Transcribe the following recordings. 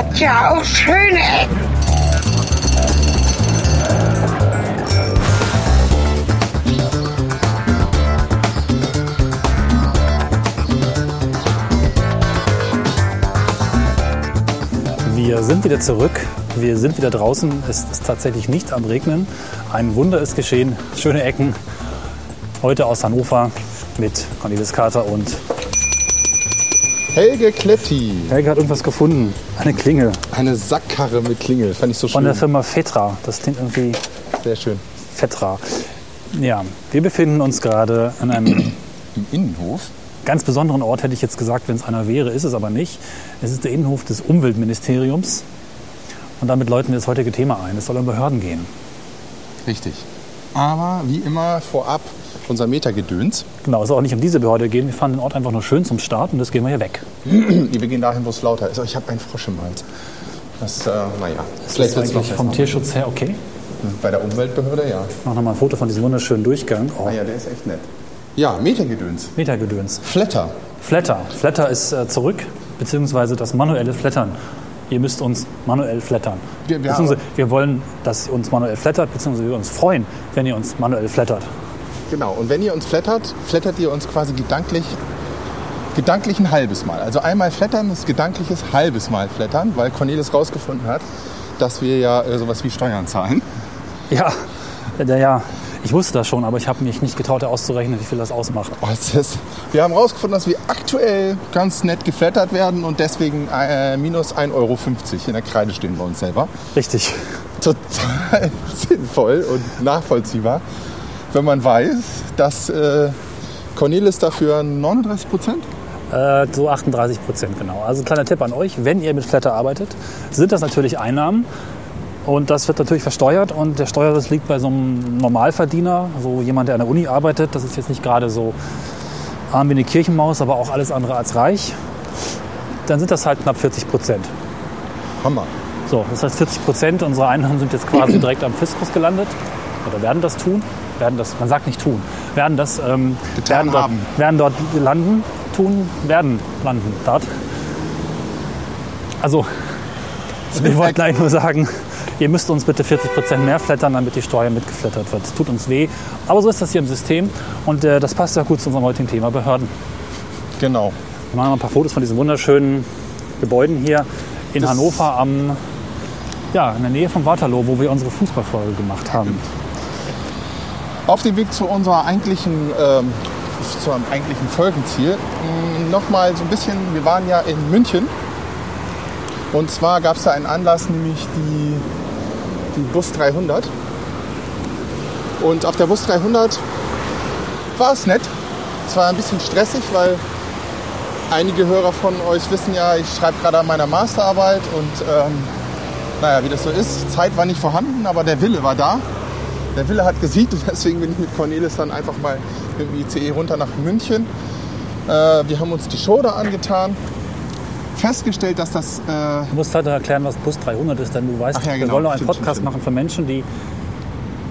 hat ja auch schöne Ecken. Wir sind wieder zurück. Wir sind wieder draußen. Es ist tatsächlich nicht am Regnen. Ein Wunder ist geschehen. Schöne Ecken. Heute aus Hannover mit Cornelis Kater und Helge Kletti. Helge hat irgendwas gefunden. Eine Klingel Eine Sackkarre mit Klingel. Fand ich so von schön. der Firma Fetra. Das klingt irgendwie Sehr schön. Fetra. Ja, wir befinden uns gerade an einem Im Innenhof. ganz besonderen Ort, hätte ich jetzt gesagt, wenn es einer wäre, ist es aber nicht. Es ist der Innenhof des Umweltministeriums. Und damit läuten wir das heutige Thema ein. Es soll um Behörden gehen. Richtig. Aber wie immer vorab unser Metergedöns. Genau, es soll auch nicht um diese Behörde gehen. Wir fanden den Ort einfach nur schön zum Starten und das gehen wir hier weg. Wir gehen dahin, wo es lauter ist. Oh, ich habe einen Frosch im Hals. Das, äh, naja, vielleicht ist eigentlich vom. Tierschutz her okay. Bei der Umweltbehörde, ja. Ich mache nochmal ein Foto von diesem wunderschönen Durchgang. Oh, Ah ja, der ist echt nett. Ja, Metergedöns. Metergedöns. Flatter. Flatter. Flatter ist äh, zurück, beziehungsweise das manuelle Flattern. Ihr müsst uns manuell flattern. Wir- wir wir wollen, dass ihr uns manuell flattert, beziehungsweise wir uns freuen, wenn ihr uns manuell flattert. Genau. Und wenn ihr uns flattert, flattert ihr uns quasi gedanklich, gedanklich ein halbes Mal. Also einmal flattern ist gedankliches halbes Mal flattern, weil Cornelis rausgefunden hat, dass wir ja äh, sowas wie Steuern zahlen. Ja, äh, ja, ich wusste das schon, aber ich habe mich nicht getraut, auszurechnen, wie viel das ausmacht. Oh, das wir haben herausgefunden, dass wir aktuell ganz nett geflattert werden und deswegen äh, minus 1,50 Euro in der Kreide stehen bei uns selber. Richtig. Total sinnvoll und nachvollziehbar, wenn man weiß, dass äh, Cornelis dafür 39 Prozent Äh, so 38 Prozent, genau. Also kleiner Tipp an euch, wenn ihr mit Flatter arbeitet, sind das natürlich Einnahmen. Und das wird natürlich versteuert und der Steuersatz liegt bei so einem Normalverdiener, so jemand, der an der Uni arbeitet. Das ist jetzt nicht gerade so arm wie eine Kirchenmaus, aber auch alles andere als reich. Dann sind das halt knapp 40 Prozent. Hammer. So, das heißt 40 Prozent unserer Einnahmen sind jetzt quasi direkt am Fiskus gelandet. Oder werden das tun? Werden das, man sagt nicht tun. Werden das, ähm, werden, dort, werden dort landen, tun, werden landen dort. Also, ich wollte gleich nur sagen, ihr müsst uns bitte 40 Prozent mehr flattern, damit die Steuer mitgeflattert wird. Es tut uns weh. Aber so ist das hier im System und äh, das passt ja gut zu unserem heutigen Thema Behörden. Genau. Wir machen noch ein paar Fotos von diesen wunderschönen Gebäuden hier in Das- Hannover am, ja, in der Nähe von Waterloo, wo wir unsere Fußballfolge gemacht haben. Auf dem Weg zu unserer eigentlichen, ähm, zu einem eigentlichen Folgenziel nochmal so ein bisschen, wir waren ja in München und zwar gab es da einen Anlass, nämlich die, die Bus 300 und auf der Bus 300 war es nett. Es war ein bisschen stressig, weil einige Hörer von euch wissen ja, ich schreibe gerade an meiner Masterarbeit und ähm, naja, wie das so ist, Zeit war nicht vorhanden, aber der Wille war da. Der Wille hat gesiegt und deswegen bin ich mit Cornelis dann einfach mal mit dem ICE runter nach München. Äh, wir haben uns die Show da angetan. Festgestellt, dass das äh, Du musst halt erklären, was Bus 300 ist, denn du weißt, ja, wir genau. wollen noch einen Stimmt, Podcast stimmt, machen für Menschen, die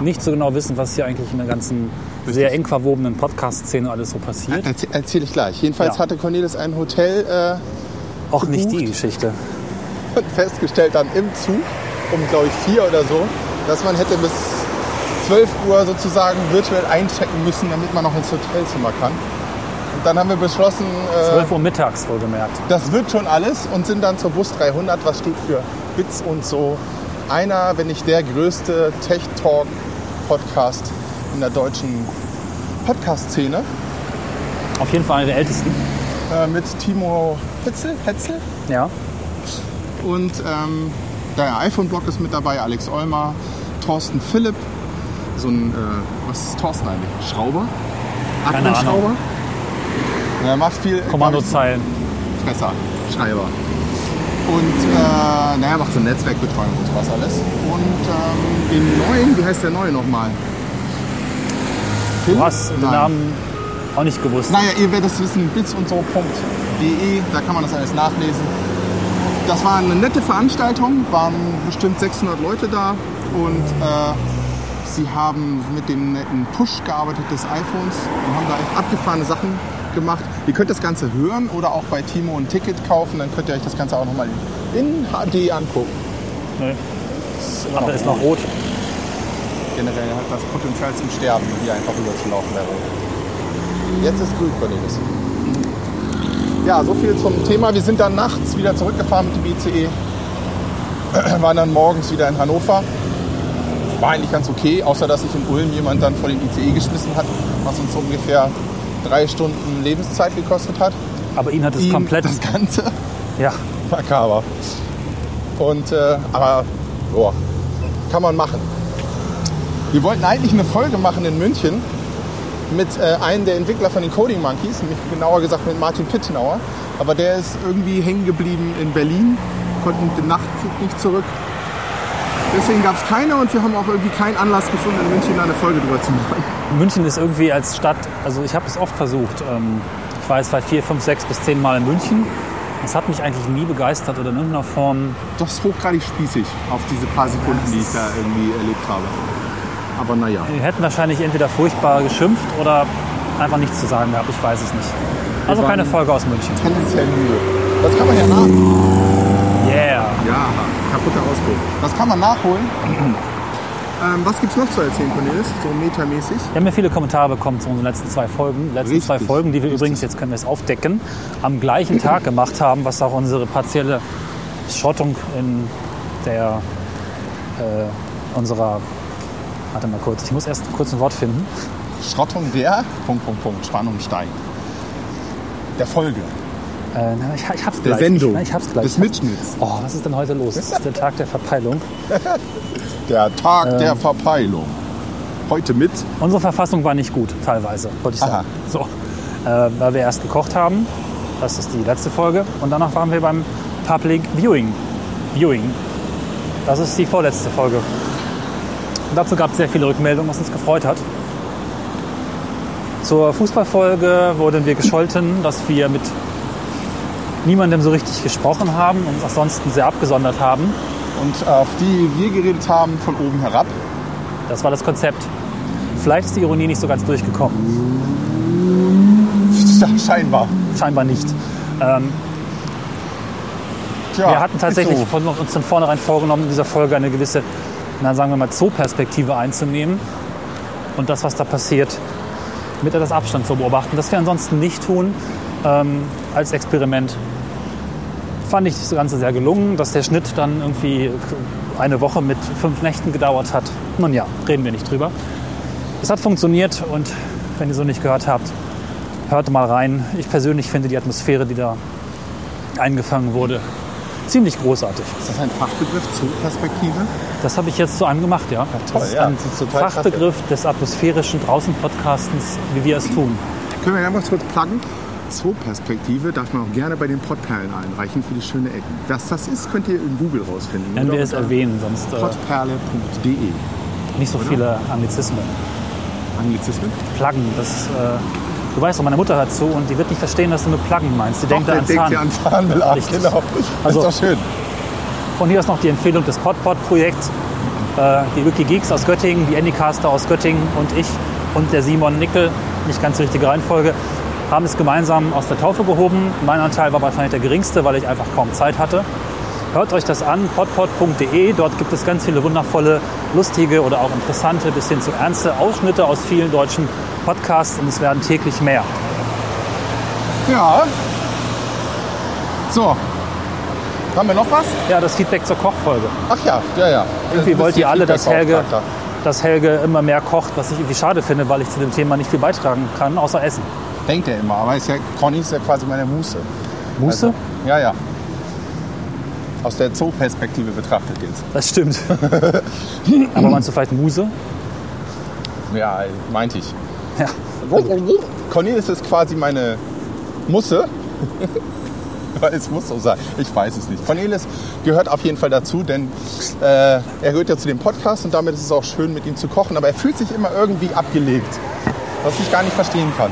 nicht so genau wissen, was hier eigentlich in der ganzen sehr eng verwobenen Podcast-Szene alles so passiert. erzähle erzähl ich gleich. Jedenfalls Ja. hatte Cornelis ein Hotel äh, Auch nicht die. Geschichte. und festgestellt dann im Zug um glaube ich vier oder so, dass man hätte bis 12 Uhr sozusagen virtuell einchecken müssen, damit man noch ins Hotelzimmer kann. Und dann haben wir beschlossen, äh, 12 Uhr mittags wohlgemerkt. Das wird schon alles und sind dann zur Bus 300, was steht für Bits und so. Einer, wenn nicht der größte Tech Talk Podcast in der deutschen Podcast-Szene Auf jeden Fall einer der ältesten. äh, mit Timo Hetzel, Hetzel Ja. und ähm, der iPhone-Blog ist mit dabei, Alex Olmer, Thorsten Philipp, so ein, äh, was ist Thorsten eigentlich? Schrauber? Admin-Schrauber? Er macht viel Kommandozeilen. Fresser, Schreiber. Und äh, naja, macht so Netzwerkbetreuung und sowas alles. Und ähm, den neuen, wie heißt der neue nochmal? Du hast den Nein. Namen auch nicht gewusst. Naja, ihr werdet es wissen, bits und so.de, da kann man das alles nachlesen. Das war eine nette Veranstaltung, waren bestimmt 600 Leute da und äh, sie haben mit dem netten Push gearbeitet des iPhones und haben da echt abgefahrene Sachen gemacht. Ihr könnt das Ganze hören oder auch bei Timo ein Ticket kaufen, dann könnt ihr euch das Ganze auch nochmal in HD angucken. Nee. Das ist Aber ist noch rot. Generell hat das Potenzial zum Sterben, hier einfach rüber zu laufen, der Rot. Jetzt ist grün, Cornelis. Ja, so viel zum Thema. Wir sind dann nachts wieder zurückgefahren mit dem ICE. Waren dann morgens wieder in Hannover. War eigentlich ganz okay, außer dass sich in Ulm jemand dann vor den ICE geschmissen hat, was uns so ungefähr drei Stunden Lebenszeit gekostet hat. Aber ihn hat es Ihm komplett. Das Ganze Ja, makaber. Und, äh, aber, boah, kann man machen. Wir wollten eigentlich eine Folge machen in München mit äh, einem der Entwickler von den Coding Monkeys, nämlich genauer gesagt mit Martin Pittenauer. Aber der ist irgendwie hängen geblieben in Berlin, konnte mit dem Nachtzug nicht zurück. Deswegen gab es keine und wir haben auch irgendwie keinen Anlass gefunden, in München eine Folge drüber zu machen. München ist irgendwie als Stadt, also ich habe es oft versucht. Ähm, Ich war jetzt seit vier, fünf, sechs bis zehn Mal in München. Das hat mich eigentlich nie begeistert oder in irgendeiner Form. Das ist hochgradig spießig auf diese paar Sekunden, die ich da irgendwie erlebt habe. Aber naja. Wir hätten wahrscheinlich entweder furchtbar geschimpft oder einfach nichts zu sagen gehabt. Ich weiß es nicht. Also keine Folge aus München. Tendenziell müde. Das kann man ja nach. Ja, kaputter Auspuff. Das kann man nachholen. ähm, was gibt's noch zu erzählen, Cornelis? So metamäßig? Wir haben ja viele Kommentare bekommen zu unseren letzten zwei Folgen. Die letzten Richtig, zwei Folgen, die wir richtig. übrigens, jetzt können wir es aufdecken, am gleichen Tag gemacht haben, was auch unsere partielle Schrottung in der äh, unserer. Warte mal kurz, ich muss erst kurz ein Wort finden. Schrottung der Punkt, Punkt, Punkt, Spannung steigt. Der Folge. Äh, na, ich, ich hab's Der gleich. Sendung. Ich, ich hab's gleich. Des Mitschnitts. Oh, was ist denn heute los? Es ist der Tag der Verpeilung. Der Tag Ähm. der Verpeilung. Heute mit. Unsere Verfassung war nicht gut, teilweise, wollte ich sagen. So, äh, weil wir erst gekocht haben. Das ist die letzte Folge. Und danach waren wir beim Public Viewing. Viewing. Das ist die vorletzte Folge. Und dazu gab es sehr viele Rückmeldungen, was uns gefreut hat. Zur Fußballfolge wurden wir gescholten, dass wir mit niemandem so richtig gesprochen haben und uns ansonsten sehr abgesondert haben. Und auf die wir geredet haben, von oben herab. Das war das Konzept. Vielleicht ist die Ironie nicht so ganz durchgekommen. Scheinbar. Scheinbar nicht. Ähm, Tja, wir hatten tatsächlich so. von, uns von vornherein vorgenommen, in dieser Folge eine gewisse, na, sagen wir mal, Zoo-Perspektive einzunehmen und das, was da passiert, mit etwas Abstand zu beobachten. Das wir ansonsten nicht tun ähm, als Experiment. Fand ich das Ganze sehr gelungen, dass der Schnitt dann irgendwie eine Woche mit fünf Nächten gedauert hat. Nun ja, reden wir nicht drüber. Es hat funktioniert und wenn ihr so nicht gehört habt, hört mal rein. Ich persönlich finde die Atmosphäre, die da eingefangen wurde, ziemlich großartig. Ist das ein Fachbegriff zur Perspektive? Das habe ich jetzt so angemacht, ja. toll, das ist ja. ein Das ist Fachbegriff des atmosphärischen Draußen-Podcastens, wie wir es tun. Können wir ganz kurz pluggen? Zoo-Perspektive darf man auch gerne bei den Pottperlen einreichen für die schöne Ecken. Was das ist, könnt ihr in Google rausfinden. Wenn Oder wir es erwähnen, sonst äh, Pottperle.de. nicht so viele Anglizismen. Anglizismen? Pluggen, das, äh, du weißt doch, meine Mutter hört zu und die wird nicht verstehen, dass du mit Pluggen meinst. Die denkt da an denkt Zahn. ja an Richtig. genau. Das Also- ist doch schön. Von hier ist noch die Empfehlung des Podpod-Projekts. Äh, die Wikigeeks aus Göttingen, die Anycaster aus Göttingen und ich und der Simon Nickel, nicht ganz die richtige Reihenfolge, haben es gemeinsam aus der Taufe gehoben. Mein Anteil war wahrscheinlich der geringste, weil ich einfach kaum Zeit hatte. Hört euch das an, podpod.de. Dort gibt es ganz viele wundervolle, lustige oder auch interessante bis hin zu ernste Ausschnitte aus vielen deutschen Podcasts und es werden täglich mehr. Ja. So. Haben wir noch was? Ja, das Feedback zur Kochfolge. Ach ja, ja, ja. Irgendwie wollt ihr alle, dass Helge, dass Helge immer mehr kocht, was ich irgendwie schade finde, weil ich zu dem Thema nicht viel beitragen kann, außer Essen. Denkt er immer, aber ist ja, Conny ist ja quasi meine Muße. Muße? Also, ja, ja. Aus der Zoo-Perspektive betrachtet jetzt. Das stimmt. Aber meinst du vielleicht Muse? Ja, meinte ich. Ja. Cornelis ist quasi meine Musse. Weil es muss so sein. Ich weiß es nicht. Cornelis gehört auf jeden Fall dazu, denn äh, er gehört ja zu dem Podcast und damit ist es auch schön, mit ihm zu kochen. Aber er fühlt sich immer irgendwie abgelegt, was ich gar nicht verstehen kann.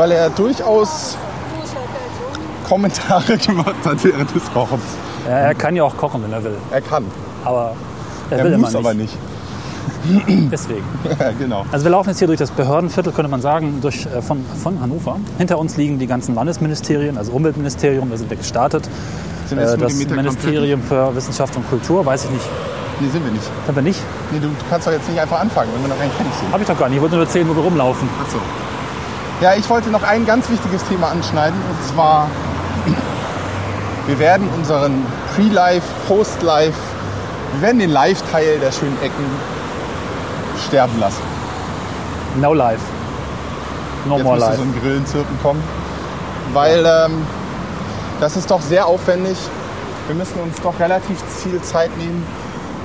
Weil er durchaus Kommentare gemacht hat während des Kochens. Er, er kann ja auch kochen, wenn er will. Er kann. Aber er, Er will muss immer aber nicht. nicht. Deswegen. Ja, genau. Also wir laufen jetzt hier durch das Behördenviertel, könnte man sagen, durch, äh, von, von Hannover. Hinter uns liegen die ganzen Landesministerien, also Umweltministerium, da sind wir gestartet. Sind wir Äh, das Ministerium für Wissenschaft und Kultur, weiß ich nicht. Nee, sind wir nicht. Haben wir nicht? Nee, du kannst doch jetzt nicht einfach anfangen, wenn wir noch nicht fertig sind. Habe ich doch gar nicht. Ich wollte nur erzählen, wo wir rumlaufen. Achso. Ja, ich wollte noch ein ganz wichtiges Thema anschneiden und zwar, wir werden unseren Pre-Life, Post-Life, wir werden den Live-Teil der schönen Ecken sterben lassen. No life. No Jetzt more life. so ein Grillenzirpen kommen, weil ähm, das ist doch sehr aufwendig. Wir müssen uns doch relativ viel Zeit nehmen,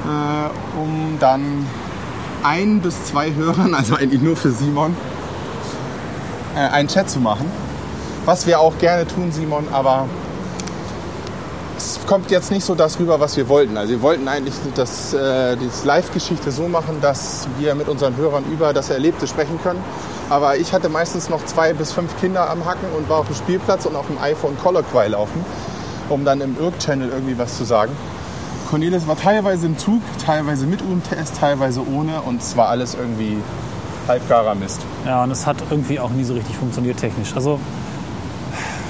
äh, um dann ein bis zwei Hörern, also eigentlich nur für Simon, äh, einen Chat zu machen. Was wir auch gerne tun, Simon, aber es kommt jetzt nicht so das rüber, was wir wollten. Also wir wollten eigentlich das, äh, die Live-Geschichte so machen, dass wir mit unseren Hörern über das Erlebte sprechen können. Aber ich hatte meistens noch zwei bis fünf Kinder am Hacken und war auf dem Spielplatz und auf dem iPhone Colloquy laufen, um dann im Irk-Channel irgendwie was zu sagen. Cornelis war teilweise im Zug, teilweise mit UMTS, teilweise ohne und es war alles irgendwie halbgarer Mist. Ja, und es hat irgendwie auch nie so richtig funktioniert technisch. Also,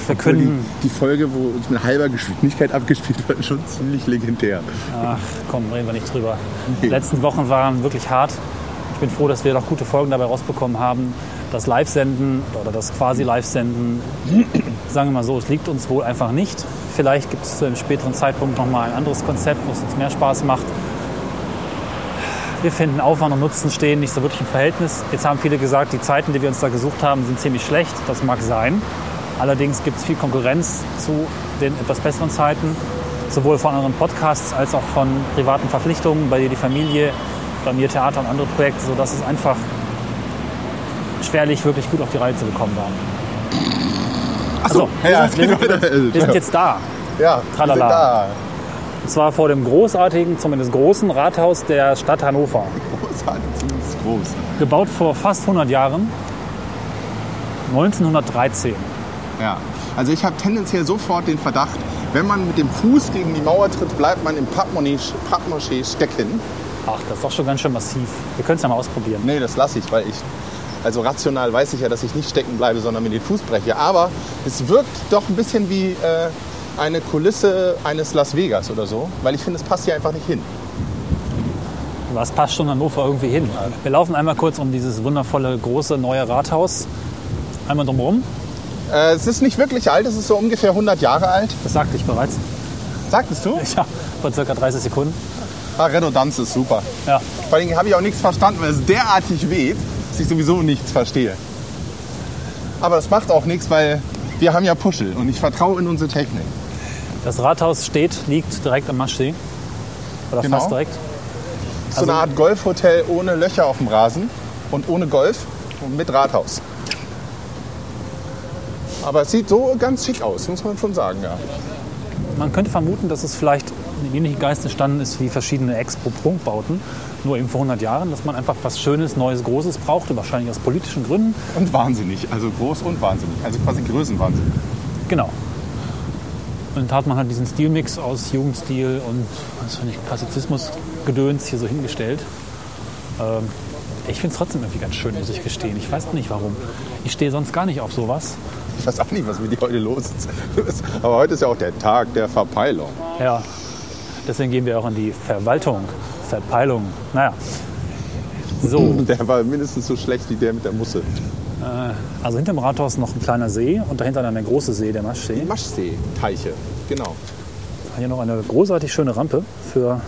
wir Obwohl die, können. die Folge, wo uns mit halber Geschwindigkeit abgespielt wird, schon ziemlich legendär. Ach komm, reden wir nicht drüber. Die Nee. letzten Wochen waren wirklich hart. Ich bin froh, dass wir noch gute Folgen dabei rausbekommen haben. Das Live-Senden oder das quasi Live-Senden, sagen wir mal so, es liegt uns wohl einfach nicht. Vielleicht gibt es zu einem späteren Zeitpunkt nochmal ein anderes Konzept, wo es uns mehr Spaß macht. Wir finden Aufwand und Nutzen stehen nicht so wirklich im Verhältnis. Jetzt haben viele gesagt, die Zeiten, die wir uns da gesucht haben, sind ziemlich schlecht. Das mag sein. Allerdings gibt es viel Konkurrenz zu den etwas besseren Zeiten, sowohl von anderen Podcasts als auch von privaten Verpflichtungen, bei dir die Familie, bei mir Theater und andere Projekte, sodass es einfach schwerlich wirklich gut auf die Reihe zu bekommen war. Achso, wir, ja, sind, wir, sind, wir sind jetzt da. ja, Tralala. wir sind da. Und zwar vor dem großartigen, zumindest großen Rathaus der Stadt Hannover. Großartig, zumindest groß. Gebaut vor fast 100 Jahren, 1913. Ja. Also ich habe tendenziell sofort den Verdacht, wenn man mit dem Fuß gegen die Mauer tritt, bleibt man im Pappmoschee stecken. Ach, das ist doch schon ganz schön massiv. Wir können es ja mal ausprobieren. Nee, das lasse ich, weil ich, also rational weiß ich ja, dass ich nicht stecken bleibe, sondern mir den Fuß breche. Aber es wirkt doch ein bisschen wie äh, eine Kulisse eines Las Vegas oder so, weil ich finde, es passt hier einfach nicht hin. Was passt schon Hannover irgendwie hin? Wir laufen einmal kurz um dieses wundervolle, große, neue Rathaus. Einmal drumherum. Äh, es ist nicht wirklich alt, es ist so ungefähr 100 Jahre alt. Das sagte ich bereits. Sagtest du? Ja, vor circa 30 Sekunden. Ah, Redundanz ist super. Ja, Vor allem habe ich auch nichts verstanden, weil es derartig weht, dass ich sowieso nichts verstehe. Aber das macht auch nichts, weil wir haben ja Puschel und ich vertraue in unsere Technik. Das Rathaus steht, liegt direkt am Maschsee. Oder Genau. fast direkt. So eine Art Golfhotel ohne Löcher auf dem Rasen und ohne Golf und mit Rathaus. Aber es sieht so ganz schick aus, muss man schon sagen, ja. Man könnte vermuten, dass es vielleicht in ähnlichen Geist entstanden ist wie verschiedene Expo-Prunkbauten, nur eben vor 100 Jahren, dass man einfach was Schönes, Neues, Großes brauchte, wahrscheinlich aus politischen Gründen. Und wahnsinnig, also groß und wahnsinnig, also quasi Größenwahnsinn. Genau. Und da hat man halt diesen Stilmix aus Jugendstil und was weiß ich, Klassizismus-Gedöns hier so hingestellt. Ähm, ich finde es trotzdem irgendwie ganz schön, muss ich gestehen. Ich weiß auch nicht warum. Ich stehe sonst gar nicht auf sowas. Ich weiß auch nicht, was mit dir heute los ist. Aber heute ist ja auch der Tag der Verpeilung. Ja, deswegen gehen wir auch in die Verwaltung, Verpeilung. Naja, so, Der war mindestens so schlecht wie der mit der Musse. Also hinter dem Rathaus noch ein kleiner See und dahinter dann der große See, der Maschsee. Maschsee-Teiche, genau. Hier noch eine großartig schöne Rampe für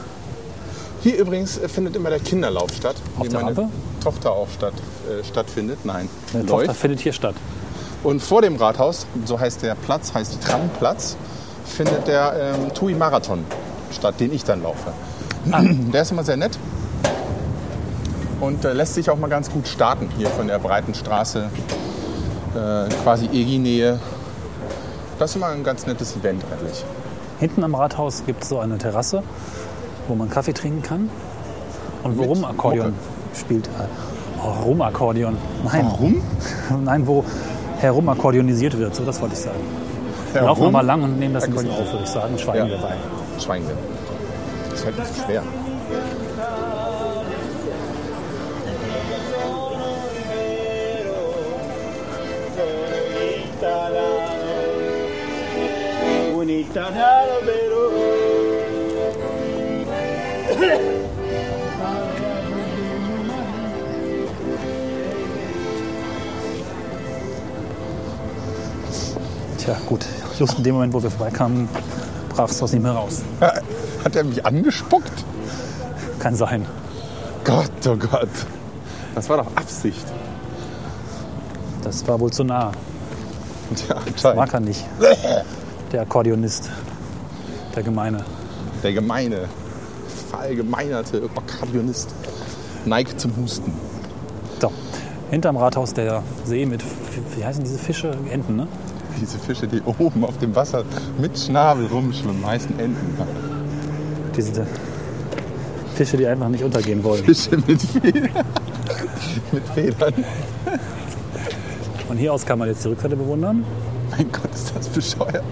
Hier übrigens äh, findet immer der Kinderlauf statt. Auf der meine Rampe? Tochter auch statt, äh, stattfindet. Nein, eine läuft. Tochter findet hier statt. Und vor dem Rathaus, so heißt der Platz, heißt Tramplatz, findet der ähm, TUI-Marathon statt, den ich dann laufe. Ah. Der ist immer sehr nett und äh, lässt sich auch mal ganz gut starten hier von der breiten Straße, äh, quasi EGI-Nähe. Das ist immer ein ganz nettes Event eigentlich. Hinten am Rathaus gibt es so eine Terrasse, wo man Kaffee trinken kann und wo Mit Rumakkordeon spielt. Äh, Oh, Rumakkordeon. Nein, Warum? nein, wo herumakkordeonisiert wird. So, das wollte ich sagen. Wir laufen wir mal lang und nehmen das ein bisschen auf, würde ich sagen. Schweigen Ja. wir bei. Schweigen wir. Das ist halt nicht so schwer. Tja, gut. Just in dem Moment, wo wir vorbeikamen, brach es aus ihm heraus. Hat er mich angespuckt? Kann sein. Gott, oh Gott. Das war doch Absicht. Das war wohl zu nah. Ja, anscheinend. Mag er nicht. Der Akkordeonist. Der Gemeine. Der gemeine, verallgemeinerte Akkordeonist neigt zum Husten. So. Hinterm Rathaus der See mit, wie heißen diese Fische? Enten, ne? Diese Fische, die oben auf dem Wasser mit Schnabel rumschwimmen, heißen Enten. Diese Fische, die einfach nicht untergehen wollen. Fische mit Federn. mit Federn. Von hier aus kann man jetzt die Rückseite bewundern. Mein Gott, ist das bescheuert.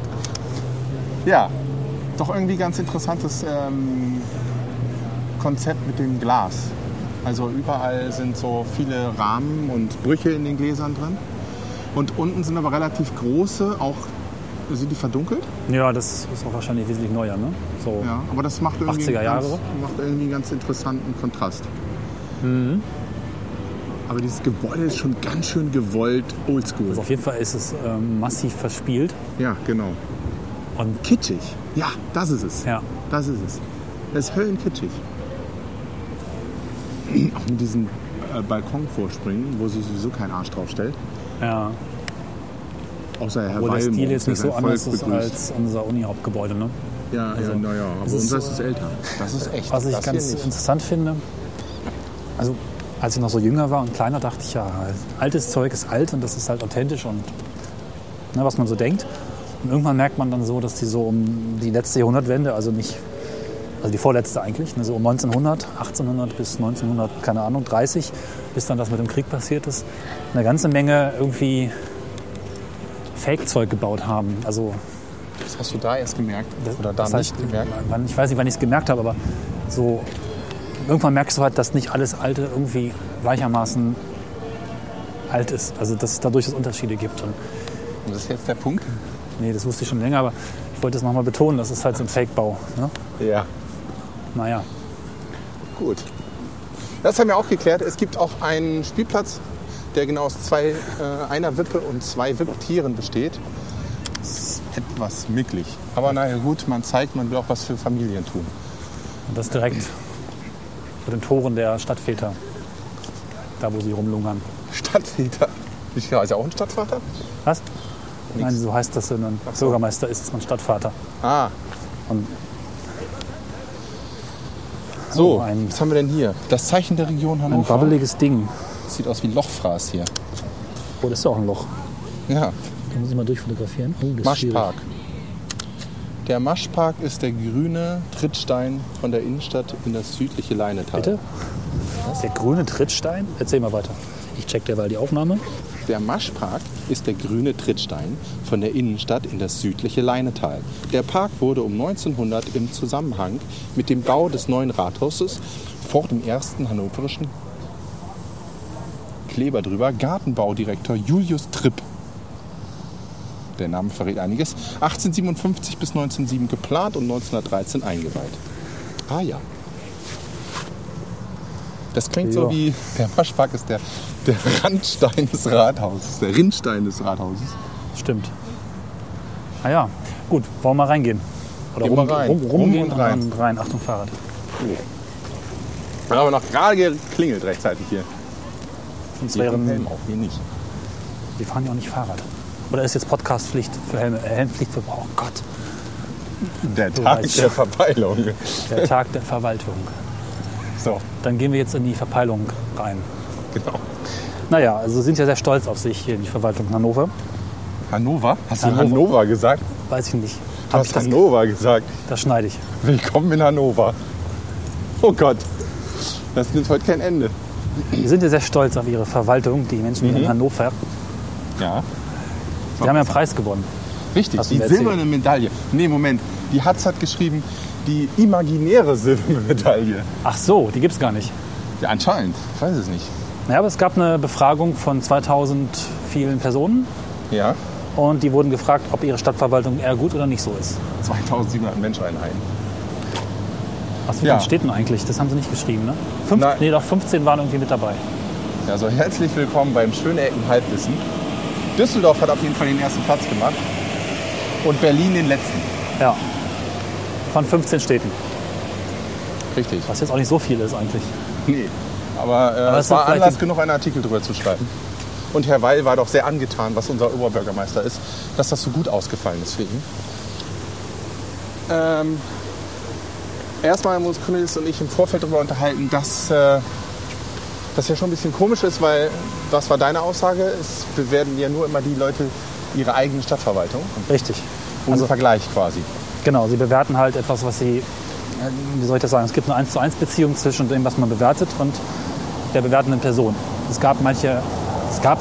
Ja, doch irgendwie ganz interessantes ähm, Konzept mit dem Glas. Also überall sind so viele Rahmen und Brüche in den Gläsern drin. Und unten sind aber relativ große, auch sind die verdunkelt. Ja, das ist auch wahrscheinlich wesentlich neuer, ne? So. Ja, aber das macht irgendwie, 80er Jahre. Ganz, macht irgendwie einen ganz interessanten Kontrast. Mhm. Aber dieses Gebäude ist schon ganz schön gewollt oldschool. Also auf jeden Fall ist es ähm, massiv verspielt. Ja, genau. Und Kitschig. Ja, das ist es. ja, Das ist es. Das ist höllenkitschig. Auch mit diesen äh, Balkonvorspringen, wo sich sowieso kein Arsch drauf stellt. ja. Außer Herr Wo der Stil jetzt nicht so anders Volk ist begrüßt. als unser Uni-Hauptgebäude, ne? Ja, also, ja, naja, aber es ist ist älter. Das ist echt. Was ich ganz interessant finde, also als ich noch so jünger war und kleiner, dachte ich ja, altes Zeug ist alt und das ist halt authentisch und ne, was man so denkt. Und irgendwann merkt man dann so, dass die so um die letzte Jahrhundertwende, also nicht, also die vorletzte eigentlich, ne, so um 1900, 1800 bis 1900, keine Ahnung, 30, bis dann das mit dem Krieg passiert ist, eine ganze Menge irgendwie Fake-Zeug gebaut haben. Also Das hast du da erst gemerkt? Oder da das nicht heißt, gemerkt? Wann, ich weiß nicht, wann ich es gemerkt habe, aber so irgendwann merkst du halt, dass nicht alles Alte irgendwie gleichermaßen alt ist. Also dass es da durchaus Unterschiede gibt. Und Und das ist jetzt der Punkt? nee, das wusste ich schon länger, aber ich wollte es nochmal betonen, das ist halt so ein Fake-Bau. Ne? Ja. Naja, Gut. Das haben wir auch geklärt. Es gibt auch einen Spielplatz, der genau aus zwei, äh, einer Wippe und zwei Wipptieren besteht. Das ist etwas micklig. Aber naja gut, man zeigt, man will auch was für Familien tun. und das direkt vor den Toren der Stadtväter. Da, wo sie rumlungern. Stadtväter. Ich ist ja auch ein Stadtvater? Was? Nein, so heißt das, wenn man so. Bürgermeister ist, ist man Stadtvater. Ah, Und so. Ein- was haben wir denn hier? Das Zeichen der Region ein Hannover. wabbeliges Ding. Sieht aus wie Lochfraß hier. Oh, das ist auch ein Loch. Ja, Da muss ich mal durchfotografieren. Oh. Maschpark. Der Maschpark ist der grüne Trittstein von der Innenstadt in das südliche Leinetal. Bitte? Der grüne Trittstein? Erzähl mal weiter. Ich check derweil die Aufnahme. Der Maschpark ist der grüne Trittstein von der Innenstadt in das südliche Leinetal. Der Park wurde um 1900 im Zusammenhang mit dem Bau des neuen Rathauses vor dem ersten hannoverischen Kleber drüber Gartenbaudirektor Julius Tripp. Der Name verrät einiges. 1857 bis 1907 geplant und 1913 eingeweiht. Ah ja. Das klingt so wie, der Maschpark ist der, der Randstein des Rathauses, der Rindstein des Rathauses. Stimmt. Ah ja, gut, wollen wir mal reingehen. Oder Gehen wir rein. rum, Rum rumgehen und rein. dann rein. Achtung, Fahrrad. Dann haben wir noch gerade geklingelt rechtzeitig hier. Sonst Hier kommt wären, Helm auf, hier nicht. wir fahren ja auch nicht Fahrrad. Oder ist jetzt Podcastpflicht für Helme? Äh, Helmpflicht für, oh Gott, Der Tag weißt der Verpeilung. der Tag der Verwaltung. So, Dann gehen wir jetzt in die Verpeilung rein. genau. Naja, also sind ja sehr stolz auf sich hier, die Verwaltung Hannover. Hannover? Hast du Hannover. Hannover, gesagt? Weiß ich nicht. Du Hab hast Hannover gesagt. das schneide ich. Willkommen in Hannover. Oh Gott, das nimmt heute kein Ende. Die sind ja sehr stolz auf ihre Verwaltung, die Menschen Mhm. in Hannover. Ja, Die haben ja einen Preis gewonnen. richtig. Die silberne Medaille. Nee, Moment. Die Hatz hat geschrieben, die imaginäre silberne Medaille. Ach so, die gibt es gar nicht. Ja, anscheinend. Ich weiß es nicht. Naja, aber es gab eine Befragung von 2000 vielen Personen Ja, Und die wurden gefragt, ob ihre Stadtverwaltung eher gut oder nicht so ist. 2700 Menscheinheiten. Was wie Ja. denn eigentlich? Das haben sie nicht geschrieben, ne? Fünf, Nein. nee, doch 15 waren irgendwie mit dabei. Also herzlich willkommen beim Schönecken Halbwissen. Düsseldorf hat auf jeden Fall den ersten Platz gemacht und Berlin den letzten. Ja. Von 15 Städten. Richtig. Was jetzt auch nicht so viel ist eigentlich. Nee. Aber, äh, Aber es war vielleicht Anlass genug, einen Artikel drüber zu schreiben. Und Herr Weil war doch sehr angetan, was unser Oberbürgermeister ist, dass das so gut ausgefallen ist für ihn. Ähm, erstmal haben uns Cornelis und ich im Vorfeld darüber unterhalten, dass äh, das ja schon ein bisschen komisch ist, weil, was war deine Aussage? Es bewerten ja nur immer die Leute ihre eigene Stadtverwaltung. Richtig. Ohne Also- Vergleich quasi. Genau, sie bewerten halt etwas, was sie, äh, wie soll ich das sagen, es gibt eine 1 zu 1 Beziehung zwischen dem, was man bewertet und der bewertenden Person. Es gab manche, es gab,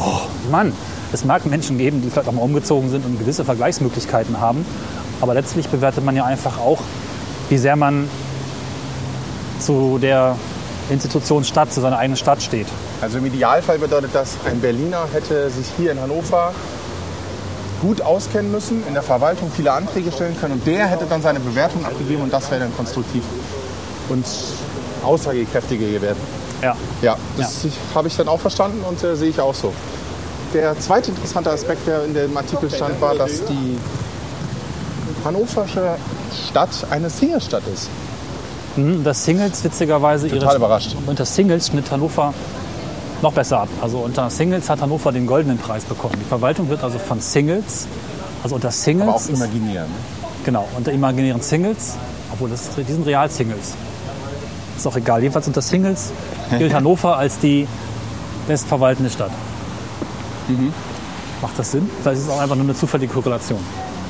oh Mann, es mag Menschen geben, die vielleicht auch mal umgezogen sind und gewisse Vergleichsmöglichkeiten haben, aber letztlich bewertet man ja einfach auch, wie sehr man zu der Institution Stadt, zu seiner eigenen Stadt steht. Also im Idealfall bedeutet das, ein Berliner hätte sich hier in Hannover gut auskennen müssen, in der Verwaltung viele Anträge stellen können und der hätte dann seine Bewertung abgegeben und das wäre dann konstruktiv und aussagekräftiger gewesen. Ja. Ja, das habe ich dann auch verstanden und äh, sehe ich auch so. Der zweite interessante Aspekt, der in dem Artikel stand, war, dass die hannoversche Stadt eine Singlestadt ist. Mhm, Das Singles witzigerweise Total überrascht. Unter Singles schnitt Hannover noch besser ab. Also unter Singles hat Hannover den goldenen Preis bekommen. Die Verwaltung wird also von Singles, also unter Singles, Aber auch ist- imaginär. Ne? genau, unter imaginären Singles, obwohl das, die sind Real-Singles. Ist auch egal. Jedenfalls unter Singles gilt Hannover als die bestverwaltende Stadt. Mhm. Macht das Sinn? Vielleicht ist es auch einfach nur eine zufällige Korrelation.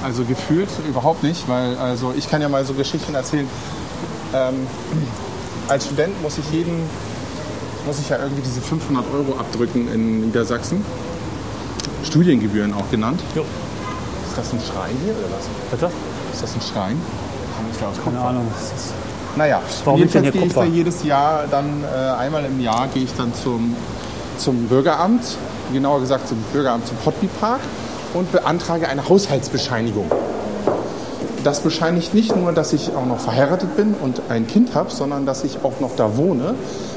Also gefühlt überhaupt nicht, weil also ich kann ja mal so Geschichten erzählen. Ähm, als Student muss ich jeden, muss ich ja irgendwie diese 500 Euro abdrücken in Niedersachsen. Studiengebühren auch genannt. Jo. Ist das ein Schrein hier oder was? Bitte? Ist das ein Schrein? Aus Keine Ahnung. Das ist- Naja, Warum jedenfalls gehe ich da jedes Jahr dann, äh, einmal im Jahr gehe ich dann zum, zum Bürgeramt, genauer gesagt zum Bürgeramt zum Potby Park und beantrage eine Haushaltsbescheinigung. Das bescheinigt nicht nur, dass ich auch noch verheiratet bin und ein Kind habe, sondern dass ich auch noch da wohne,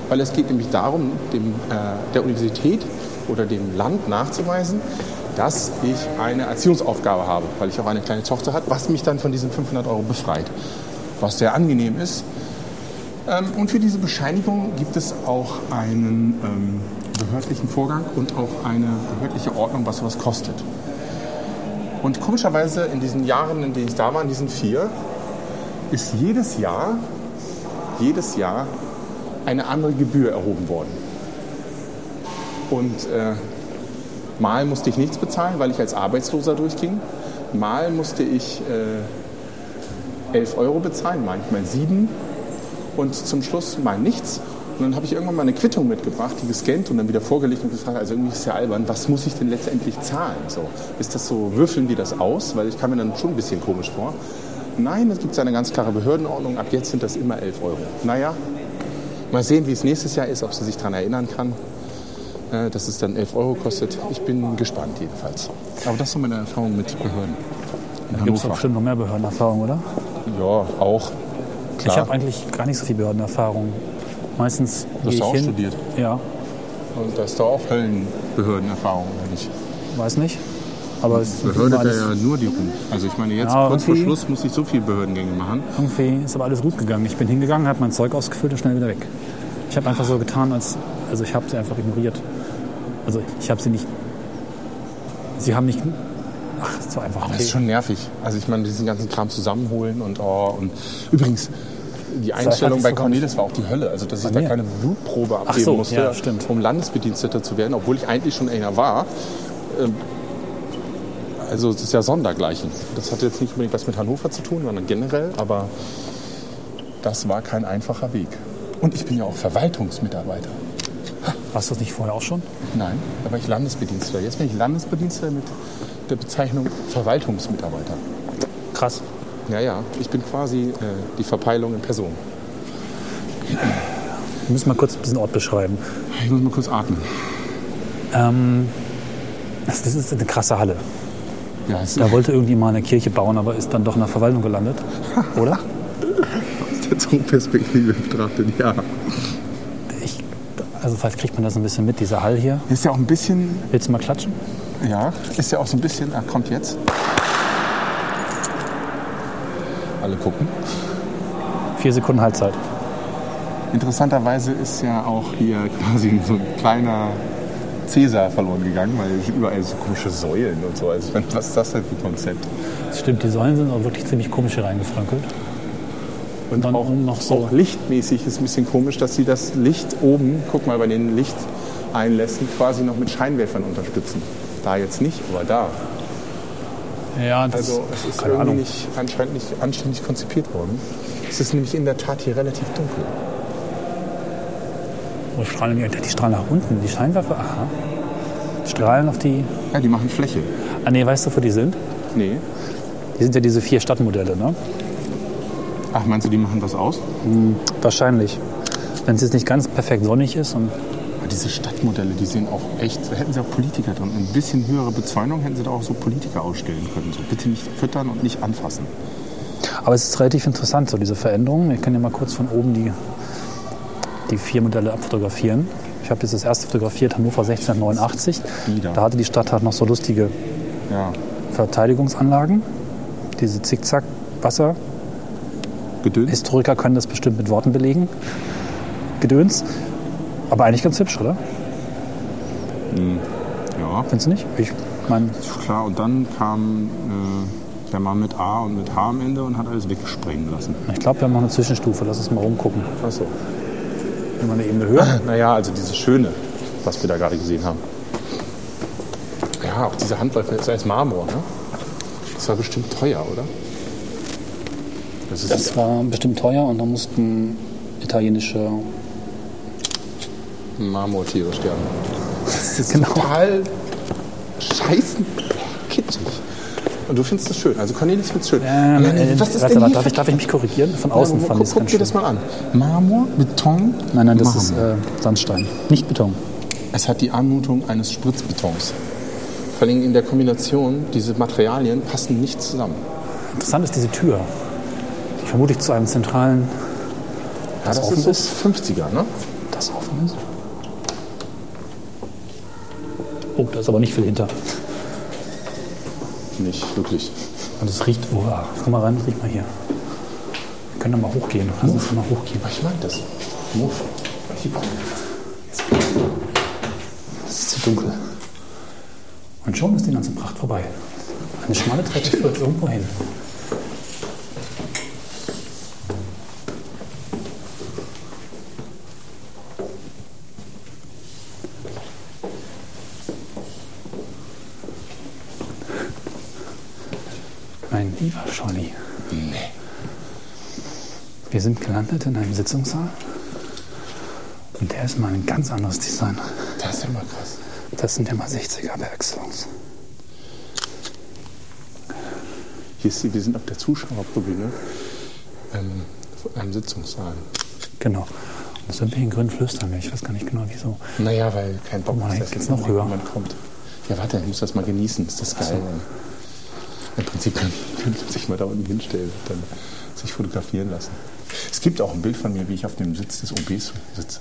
weil es geht nämlich darum, dem, äh, der Universität oder dem Land nachzuweisen, dass ich eine Erziehungsaufgabe habe, weil ich auch eine kleine Tochter habe, was mich dann von diesen 500 Euro befreit, was sehr angenehm ist. Ähm, und für diese Bescheinigung gibt es auch einen ähm, behördlichen Vorgang und auch eine behördliche Ordnung, was sowas kostet. Und komischerweise in diesen Jahren, in denen ich da war, in diesen vier, ist jedes Jahr, jedes Jahr eine andere Gebühr erhoben worden. Und äh, mal musste ich nichts bezahlen, weil ich als Arbeitsloser durchging. Mal musste ich äh, 11 Euro bezahlen, manchmal 7 und zum Schluss mal nichts. Und dann habe ich irgendwann mal eine Quittung mitgebracht, die gescannt und dann wieder vorgelegt und gefragt, also irgendwie ist ja albern, was muss ich denn letztendlich zahlen? So, ist das so, würfeln die das aus? Weil ich kam mir dann schon ein bisschen komisch vor. Nein, es gibt eine ganz klare Behördenordnung, ab jetzt sind das immer 11 Euro. Naja, mal sehen, wie es nächstes Jahr ist, ob sie sich daran erinnern kann, äh, dass es dann 11 Euro kostet. Ich bin gespannt jedenfalls. Aber das so meine Erfahrung mit Behörden. Da gibt es doch bestimmt noch mehr Behördenerfahrung, oder? Ja, auch. Ich Klar. habe eigentlich gar nicht so viel Behördenerfahrung. Meistens Du hast ich auch hin. studiert. Ja, Und da ist doch auch Höllenbehördenerfahrung, oder nicht? weiß nicht. Aber es ist Behörde alles, ja nur die Ruhm. Also ich meine, jetzt Ja, kurz vor Schluss muss ich so viel Behördengänge machen. irgendwie ist aber alles gut gegangen. Ich bin hingegangen, habe mein Zeug ausgefüllt und schnell wieder weg. Ich habe einfach so getan, als also ich habe sie einfach ignoriert. Also ich habe sie nicht. Sie haben nicht. Ach, das war einfach. Das Okay. ist schon nervig. Also ich meine, diesen ganzen Kram zusammenholen und oh, und übrigens die Einstellung bei Cornelis war auch die Hölle. Also dass ich da keine Blutprobe abgeben so, musste, ja, um Landesbediensteter zu werden, obwohl ich eigentlich schon einer war. Also es ist ja Sondergleichen. Das hat jetzt nicht unbedingt was mit Hannover zu tun, sondern generell, aber das war kein einfacher Weg. Und ich bin ja auch Verwaltungsmitarbeiter. Warst du das nicht vorher auch schon? Nein, da war ich Landesbediensteter. Jetzt bin ich Landesbediensteter mit der Bezeichnung Verwaltungsmitarbeiter. Krass. Ja, ja, ich bin quasi äh, die Verpeilung in Person. Wir müssen mal kurz diesen Ort beschreiben. Ich muss mal kurz atmen. Ähm, Das das ist eine krasse Halle. Es Da wollte irgendwie mal eine Kirche bauen, aber ist dann doch in der Verwaltung gelandet. Oder? aus der Zoom-Perspektive betrachtet, ja. Ich, also vielleicht kriegt man das ein bisschen mit, dieser Hall hier. Ist ja auch ein bisschen, Willst du mal klatschen? ja, ist ja auch so ein bisschen, ah, kommt jetzt. Alle gucken. Vier Sekunden Halbzeit. Interessanterweise ist ja auch hier quasi so ein kleiner Cäsar verloren gegangen, weil überall so komische Säulen und so. Also, was ist das denn für ein Konzept? Das stimmt, die Säulen sind auch wirklich ziemlich komisch hier reingefrankelt. Und dann auch, noch so- auch lichtmäßig ist ein bisschen komisch, dass sie das Licht oben, guck mal, bei den Lichteinlässen quasi noch mit Scheinwerfern unterstützen. Da jetzt nicht, aber da. Ja, das Also es ist keine irgendwie Ahnung. nicht, anscheinend nicht anständig konzipiert worden. Es ist nämlich in der Tat hier relativ dunkel. Wo strahlen die? Die strahlen nach unten. Die Scheinwerfer, aha. Strahlen auf die. Ja, die machen Fläche. Ah, nee, weißt du, wo die sind? Nee. Die sind ja diese vier Stadtmodelle, ne? Ach, meinst du, die machen was aus? Wahrscheinlich. Wenn es jetzt nicht ganz perfekt sonnig ist und Aber diese Stadtmodelle, die sehen auch echt, da hätten sie auch Politiker drin. Ein bisschen höhere Bezäunung hätten sie da auch so Politiker ausstellen können. So bitte nicht füttern und nicht anfassen. Aber es ist relativ interessant, so diese Veränderungen. Ich kann ja mal kurz von oben die, die vier Modelle abfotografieren. Ich habe jetzt das erste fotografiert, Hannover 1689. Wieder. Da hatte die Stadt halt noch so lustige Ja. Verteidigungsanlagen. Diese Zickzack-Wasser. Gedöns? Historiker können das bestimmt mit Worten belegen. Gedöns. Aber eigentlich ganz hübsch, oder? Ja, Findest du nicht? Ich meine, klar. Und dann kam äh, der Mann mit A und mit H am Ende und hat alles weggesprengen lassen. ich glaube, wir haben noch eine Zwischenstufe. Lass uns mal rumgucken. Achso. Immer eine Ebene höher. Naja, also dieses Schöne, was wir da gerade gesehen haben. Ja, auch diese Handläufe, das ist alles Marmor, ne? Das war bestimmt teuer, oder? Das ist Das war bestimmt teuer und da mussten italienische Marmortiere sterben. Das ist Genau. total kitschig. Und du findest es schön. Also Cornelis findet es schön. Ähm, äh, was ist warte, denn hier darf, ich, darf ich mich korrigieren? Von außen Ja, fand ich es guck dir das mal an. Marmor, Beton, Nein, nein, das ist Marmor. äh, Sandstein, nicht Beton. Es hat die Anmutung eines Spritzbetons. Vor allem in der Kombination, diese Materialien passen nicht zusammen. Interessant ist diese Tür, die vermutlich zu einem zentralen, Ja, das offen ist ist? 50er, ne? das offen ist. Oh, da ist aber nicht viel hinter. Nicht wirklich. Und es riecht, oh, ah, komm mal rein, riech mal hier. Wir können da mal hochgehen. Lass uns mal hochgehen. Ich mag das. Muff. Es ist zu dunkel. Und schon ist die ganze Pracht vorbei. Eine schmale Treppe führt irgendwo hin. Mein lieber Scholli. Wir sind gelandet in einem Sitzungssaal. Und der ist mal ein ganz anderes Design. Das ist ja mal krass. Das sind ja mal 60er per Excellence. Hier ist, die- wir sind auf der Zuschauertribüne ähm, vor einem Sitzungssaal. Genau. Und das sind wir in Grün flüstern. Ich weiß gar nicht genau wieso. Naja, weil kein Bock ist, jetzt dass geht's noch höher. jemand kommt. Ja, warte, ich muss das mal genießen. Ist das geil? Im Prinzip könnte man sich mal da unten hinstellen und dann sich fotografieren lassen. Es gibt auch ein Bild von mir, wie ich auf dem Sitz des OBs sitze.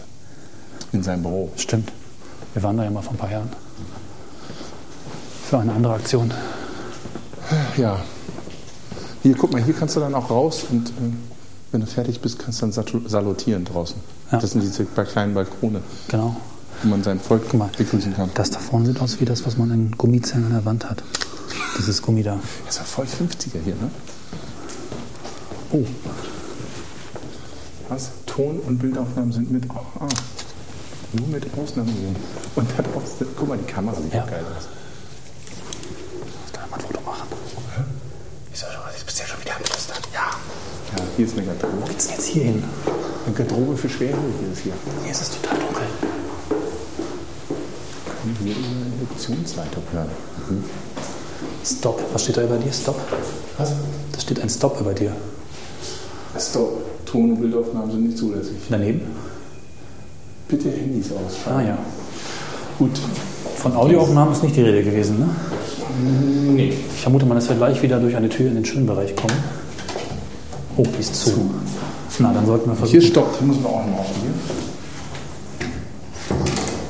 In seinem Büro. Stimmt. Wir waren da ja mal vor ein paar Jahren. Für eine andere Aktion. Ja. Hier, guck mal, hier kannst du dann auch raus und äh, wenn du fertig bist, kannst du dann salutieren draußen. Ja. Das sind diese kleinen Balkone, Genau. wo man sein Volk mal, begrüßen kann. das da vorne sieht aus wie das, was man in Gummizellen an der Wand hat. Dieses Gummi da. Das war voll 50er hier, ne? Oh, Was? Ton- und Bildaufnahmen sind mit. Oh, ah. Nur mit Ausnahmeregeln. Und da draußen, guck mal, die Kamera sieht Ja. geil aus. ich kann mal ein Foto machen. Wieso, du bist ja schon wieder am Flüstern. Ja. Ja, hier ist eine Garderobe. Wo geht's denn jetzt hier hin? Eine Garderobe für Schwerhörige ist hier. Hier ist es total dunkel. Können hier eine Lektionsleitung hören. Stop. Was steht da über dir? Stop. Was? Da steht ein Stop über dir. Stop. Ton- und Bildaufnahmen sind nicht zulässig. Daneben? Bitte Handys ausschalten. Ah ja. Gut. Von Audioaufnahmen ist nicht die Rede gewesen, ne? Nee. Ich vermute mal, dass wir gleich wieder durch eine Tür in den Schwimmbereich kommen. Oh, die ist zu. Na, dann sollten wir Hier versuchen. stoppt, hier müssen wir auch noch aufnehmen.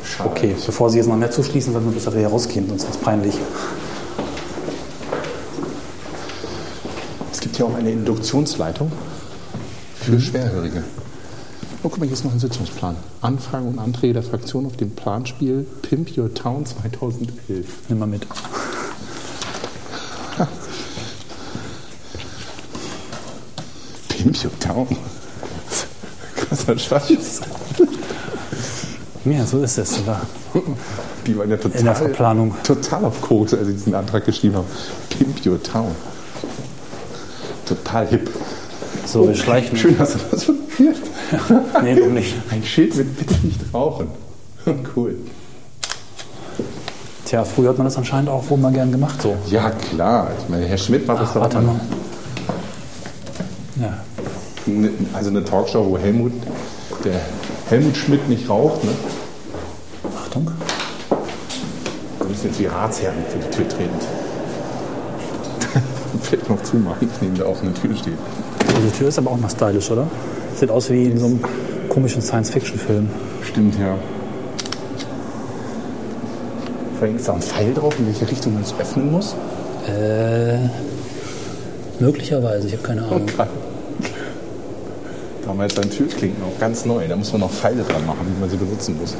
Schade. Okay, bevor Sie jetzt noch mehr zuschließen, sollten wir besser wieder rausgehen, sonst wird es peinlich. Es gibt hier auch eine Induktionsleitung für Schwerhörige. Oh, guck mal, hier ist noch ein Sitzungsplan. Anfragen und Anträge der Fraktion auf dem Planspiel Pimp Your Town 2011. Nimm mal mit. Pimp Your Town? Krasser Scheiß. Ja, so ist es. Oder? Die waren ja In der total, Verplanung. total auf Koks, als sie diesen Antrag geschrieben haben. Pimp Your Town. Total hip. So, wir schleichen. Schön, dass du das fotografiert. Nee, noch nicht. Ein Schild mit Bitte nicht rauchen. Cool. Tja, früher hat man das anscheinend auch wohl mal gern gemacht. So. Ja, klar. Ich meine, Herr Schmidt macht das Ach, doch warte mal. Ja, Ne- Also eine Talkshow, wo Helmut, der Helmut Schmidt nicht raucht, ne? Achtung. Da müssen jetzt die Ratsherren für die Tür treten. Vielleicht noch zumachen, neben der offenen Tür steht. Also die Tür ist aber auch mal stylisch, oder? Sieht aus wie in so einem komischen Science-Fiction-Film. Stimmt, ja. Vor allem ist da ein Pfeil drauf, in welche Richtung man es öffnen muss. Äh, möglicherweise, ich habe keine Ahnung. Damals sind Türklinken auch ganz neu. Da muss man noch Pfeile dran machen, wie man sie benutzen muss.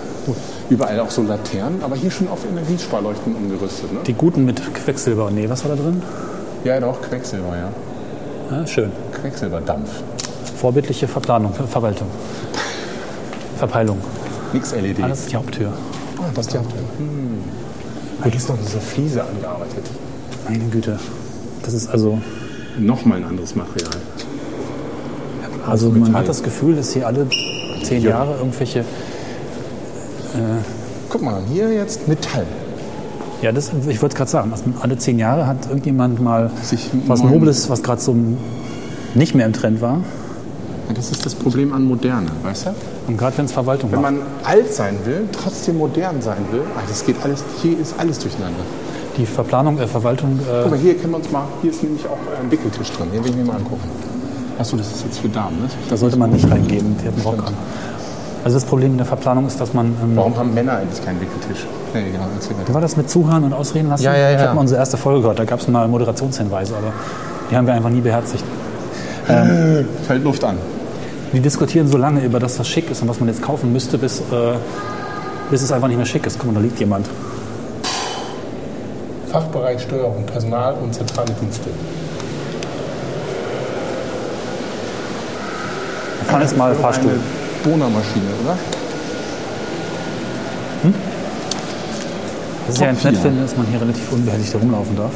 Überall auch so Laternen, aber hier schon auf Energiesparleuchten umgerüstet. Ne? Die guten mit Quecksilber. Nee, was war da drin? Ja, doch, Quecksilber, ja. Ja, schön. Quecksilberdampf. Vorbildliche Verplanung, Ver Verwaltung. Verpeilung. Nix LED. Alles die Haupttür. Ah, das ist die Haupttür. Hm. Hier ist noch diese Fliese angearbeitet. Meine Güte. Das ist also, Nochmal ein anderes Material. also man Metall. hat das Gefühl, dass hier alle zehn Ja. Jahre irgendwelche, Guck mal, hier jetzt Metall. ja, das, ich wollte es gerade sagen, dass alle zehn Jahre hat irgendjemand mal Sich was Nobles, was gerade so nicht mehr im Trend war. Das ist das Problem an Moderne, weißt du? Und gerade wenn es Verwaltung Wenn war. man alt sein will, trotzdem modern sein will, ah, das geht alles, hier ist alles durcheinander. Die Verplanung, äh, Verwaltung, Guck äh, mal, hier können wir uns mal, hier ist nämlich auch ein Wickeltisch drin, den will ich mir mal angucken. Achso, das ist jetzt für Damen, ne? da sollte man nicht reingehen. Die hat einen Rock an. Also das Problem in der Verplanung ist, dass man. Ähm, Warum haben Männer eigentlich keinen Wickeltisch? Ja, genau, war das mit Zuhören und Ausreden lassen? Ja, ja, ja. Ich habe mal unsere erste Folge gehört, da gab es mal Moderationshinweise, aber die haben wir einfach nie beherzigt. Fällt Luft an. Die diskutieren so lange über das, was schick ist und was man jetzt kaufen müsste, bis, äh, bis es einfach nicht mehr schick ist. Guck mal, da liegt jemand. Fachbereich Steuerung, Personal und zentrale Dienste. Wir fahren jetzt mal Fahrstuhl. Eine Bohnermaschine, oder? Das ist ja ganz nett, finde, dass man hier relativ unbehelligt herumlaufen darf.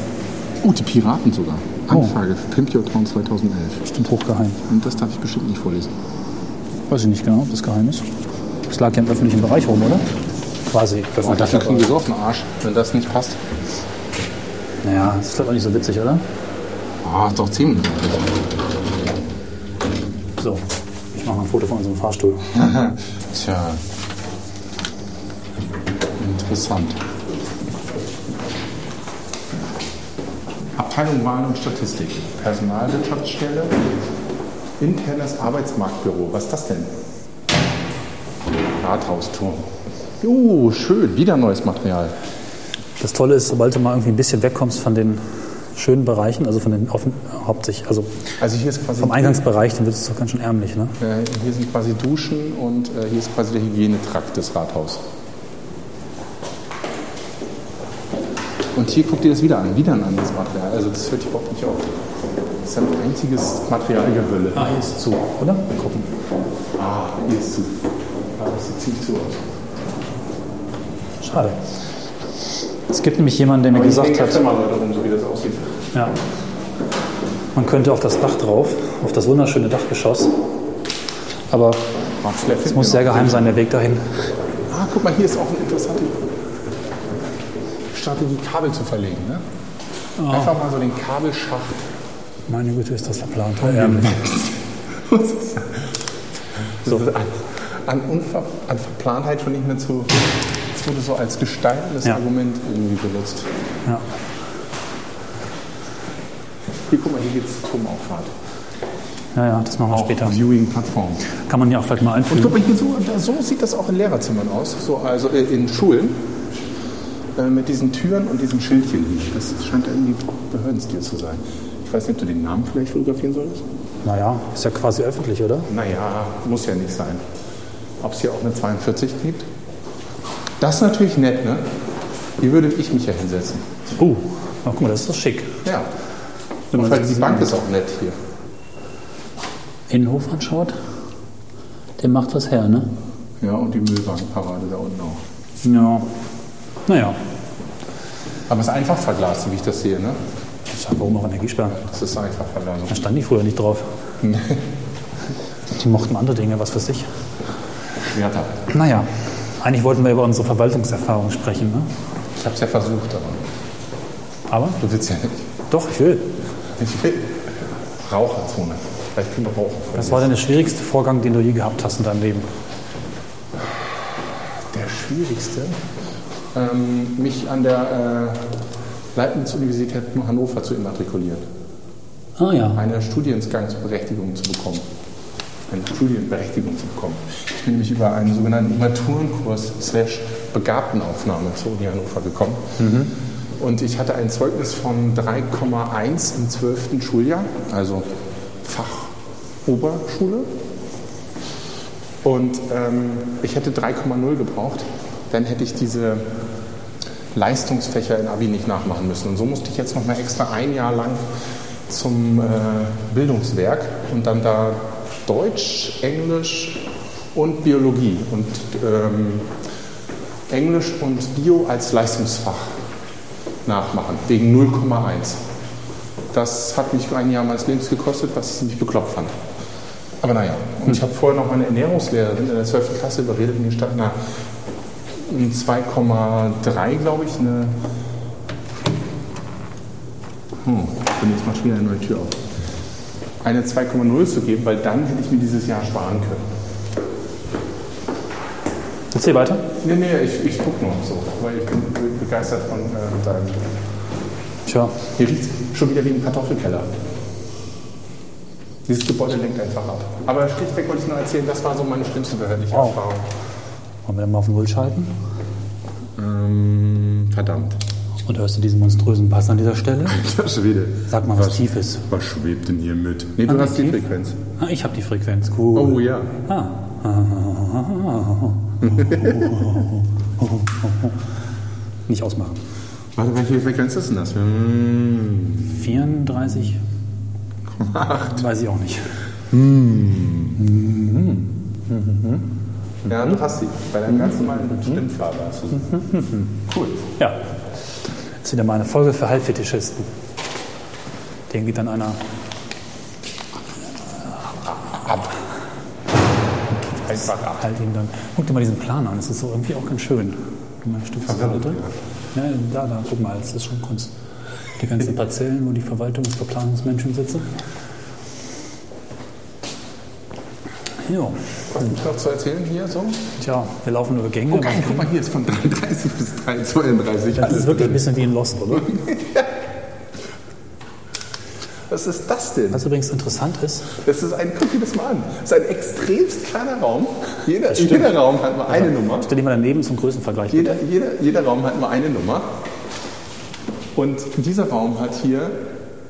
Oh, die Piraten sogar. Anfrage für Pimp Your Town 2011. Bestimmt hochgeheim. Und das darf ich bestimmt nicht vorlesen. Weiß ich nicht genau, ob das geheim ist. Das lag ja im öffentlichen Bereich rum, oder? Quasi. Oh, dafür kriegen wir so auf den Arsch, wenn das nicht passt. Naja, das ist glaube ich nicht so witzig, oder? Ah, ist doch ziemlich. So, ich mache mal ein Foto von unserem Fahrstuhl. Tja. Interessant. Abteilung Wahlen und Statistik. Personalwirtschaftsstelle. Internes Arbeitsmarktbüro. Was ist das denn? Rathausturm. Jo, schön. Wieder neues Material. Das Tolle ist, sobald du mal irgendwie ein bisschen wegkommst von den schönen Bereichen, also von den offen, hauptsächlich, also Also hier ist quasi vom Eingangsbereich, dann wird es doch ganz schön ärmlich, ne? Äh, hier sind quasi Duschen und äh, hier ist quasi der Hygienetrakt des Rathaus. Und hier guckt ihr das wieder an, wieder ein anderes Material. Also das hört überhaupt nicht auf. Das ist ein einziges Materialgewölle. Ah, hier ist zu, oder? Mal gucken. Ah, hier ist zu. Ah, das sieht ziemlich zu aus. Schade. Es gibt nämlich jemanden, der mir gesagt hat, mal darum, so wie das aussieht. ja, man könnte auf das Dach drauf, auf das wunderschöne Dachgeschoss. Aber es muss sehr geheim sein, der Weg dahin. Ah, guck mal, hier ist auch eine interessante Strategie, Kabel zu verlegen. Ne? Einfach mal so den Kabelschacht Meine Güte, ist das verplant. Ähm, so an, an, Unver an Verplantheit schon nicht mehr zu Es wurde so als gestaltendes Ja. Argument irgendwie benutzt. Ja. Hier, guck mal, hier geht es zum Auffahrt. ja, ja, das machen wir später. Viewing-Plattform. Kann man ja auch vielleicht mal Und guck mal, hier so, so sieht das auch in Lehrerzimmern aus. So, also äh, in Schulen. Äh, mit diesen Türen und diesem Schildchen hier. Das scheint irgendwie Behördenstil zu sein. Ich weiß nicht, ob du den Namen vielleicht fotografieren solltest. Naja, ist ja quasi öffentlich, oder? Naja, muss ja nicht sein. Ob es hier auch eine 42 gibt? Das ist natürlich nett, ne? Hier würde ich mich ja hinsetzen. Uh, na, guck mal, das ist doch schick. Ja. Wenn Und man die Bank ist auch nett hier. Innenhof anschaut, der macht was her, ne? Ja, und die Müllwagenparade da unten auch. Ja. Naja, Aber es ist einfach verglast, wie ich das sehe, ne? ich sag, warum auch Energiesperren? Das ist einfach Verglasung. Da standen die früher nicht drauf. Die mochten andere Dinge, was für sich. Schwerter. Naja, eigentlich wollten wir über unsere Verwaltungserfahrung sprechen, ne? Ich habe es ja versucht, aber Aber du willst ja nicht. doch, ich will. Ich will. Raucherzone. Vielleicht können wir rauchen. Was war denn der schwierigste Vorgang, den du je gehabt hast in deinem Leben? der schwierigste? Ähm, mich an der äh, Leibniz-Universität Hannover zu immatrikulieren. Ah ja. eine Studiengangsberechtigung zu bekommen. Eine Studienberechtigung zu bekommen. Ich bin nämlich über einen sogenannten Maturenkurs slash Begabtenaufnahme zur Uni Hannover gekommen. Und ich hatte ein Zeugnis von 3,1 im 12. Schuljahr, also Fachoberschule. Und ähm, ich hätte 3,0 gebraucht, dann hätte ich diese Leistungsfächer in Abi nicht nachmachen müssen. Und so musste ich jetzt noch mal extra ein Jahr lang zum äh, Bildungswerk und dann da Deutsch, Englisch und Biologie und ähm, Englisch und Bio als Leistungsfach nachmachen, wegen 0,1. Das hat mich ein Jahr meines Lebens gekostet, was ich ziemlich bekloppt fand. Aber naja, und ich habe vorher noch meine Ernährungslehrerin in der 12. Klasse überredet, mir stand eine ein 2,3, glaube ich, eine. Hm, ich bin jetzt mal wieder eine neue Tür auf. Eine 2,0 zu geben, weil dann hätte ich mir dieses Jahr sparen können. Erzähl weiter. Nee, nee, ich, ich gucke noch so, weil ich bin be- begeistert von äh, deinem. Tja, Hier riecht schon wieder wie ein Kartoffelkeller. Dieses Gebäude lenkt einfach ab. Aber schlichtweg wollte ich nur erzählen, das war so meine schlimmste behördliche Wow. Erfahrung. Wollen wir dann mal auf Null schalten? Ähm, verdammt. Und hörst du diesen monströsen Bass an dieser Stelle? Das wieder. Sag mal, was, tief ist. Was schwebt denn hier mit? Nee, du Ah, hast die tief? Frequenz. Ah, ich habe die Frequenz. Cool. Oh ja. Ah. Nicht ausmachen. Warte, welche Frequenz ist denn das? Hm. 34? Weiß ich auch nicht. Ja, du hast sie. Bei deinem ganz normalen Stimmfarbe hast du sie. Cool. Ja. Das ist wieder mal eine Folge für Halbfetischisten. Den geht dann einer Einfach ab. halt ihn dann. Guck dir mal diesen Plan an, das ist so irgendwie auch ganz schön. Mal, Stück für Verwirrend, drin. Ja, da, da, guck mal, das ist schon Kunst. Die ganzen Parzellen, wo die Verwaltungsverplanungsmenschen sitzen. Ja, Was gibt noch zu erzählen hier so? tja, wir laufen über Gänge. Geil, guck mal, hier ist von 33 bis 32. Das ist wirklich ein bisschen wie in Lost, oder? Was ist das denn? Was übrigens interessant ist, Das ist ein, guck dir das mal an. Das ist ein extremst kleiner Raum. Jeder, jeder Raum hat nur eine Nummer. stell dich mal daneben zum Größenvergleich. Jeder, jeder, jeder Raum hat nur eine Nummer. Und dieser Raum hat hier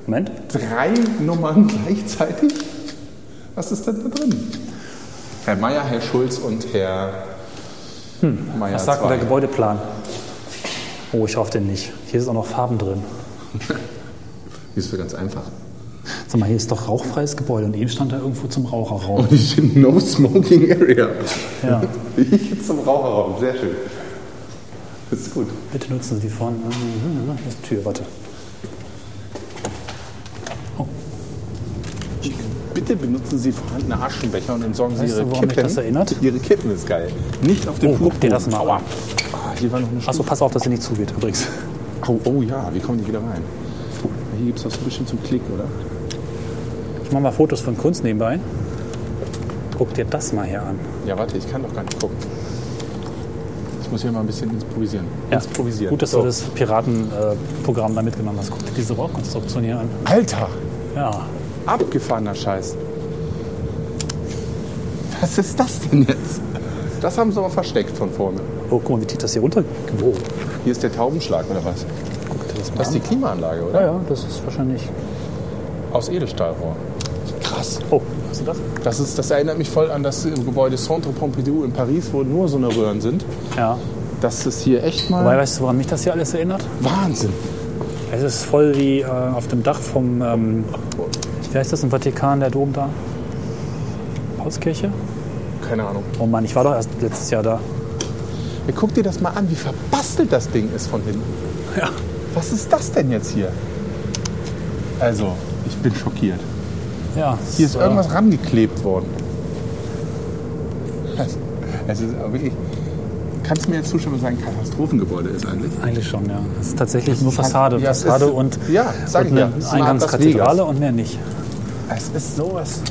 Moment. drei Nummern gleichzeitig. Was ist denn da drin? Herr Meier, Herr Schulz und Herr Meier Hm, Was sagt denn der. Gebäudeplan? Oh, ich hoffe den nicht. Hier ist auch noch Farben drin. Die ist ganz einfach. Sag mal, hier ist doch rauchfreies Gebäude und eben stand da irgendwo zum Raucherraum. Und ich steht No Smoking Area. Ja. Ich zum Raucherraum, sehr schön. Das ist gut. Bitte nutzen Sie die vorne. Das ist die Tür, warte. Bitte benutzen Sie vorhandene Aschenbecher und entsorgen Sie Weißt du, Ihre woran mich Kippen. das erinnert? Ihre Kippen ist geil. Nicht auf dem Oh, guck dir das mal Aua. Ah, hier war noch eine Achso, pass auf, dass sie nicht zugeht übrigens. Oh, oh ja, wie kommen die wieder rein? Hier gibt es das bestimmt zum Klick, oder? Ich mache mal Fotos von Kunst nebenbei. Guck dir das mal hier an. Ja, warte, ich kann doch gar nicht gucken. Ich muss hier mal ein bisschen improvisieren. Ja. Improvisieren. Gut, dass So. du das Piratenprogramm da mitgenommen hast. Guck dir diese Rauchkonstruktion hier an. Alter, Ja, abgefahrener Scheiß. Was ist das denn jetzt? Das haben sie aber versteckt von vorne. oh, guck mal, wie tief das hier runter... Wow. Hier ist der Taubenschlag oder was? Guck dir das mal Das ist die an. Klimaanlage, oder? Ja, ja, das ist wahrscheinlich... Aus Edelstahlrohr. Krass. Oh, hast du das? Das, ist, das erinnert mich voll an das Gebäude Centre Pompidou in Paris, wo nur so eine Röhren sind. Ja. Das ist hier echt mal Wobei, weißt du, woran mich das hier alles erinnert? Wahnsinn. Es ist voll wie äh, auf dem Dach vom... Ähm, wie heißt das im Vatikan, der Dom da? Paulskirche? Keine Ahnung. Oh Mann, ich war doch erst letztes Jahr da. Ja, guck dir das mal an, wie verbastelt das Ding ist von hinten. Ja. Was ist das denn jetzt hier? Also, ich bin schockiert. Ja, Hier ist äh, irgendwas rangeklebt worden. Es- ist wirklich. Kannst du mir jetzt zustimmen, dass es ein Katastrophengebäude ist eigentlich? Eigentlich schon, ja. Es ist tatsächlich nur ist Fassade. ja, Fassade ist- und, ja, und ja. eine ist Las Eingangskathedrale und mehr nicht. Es ist sowas.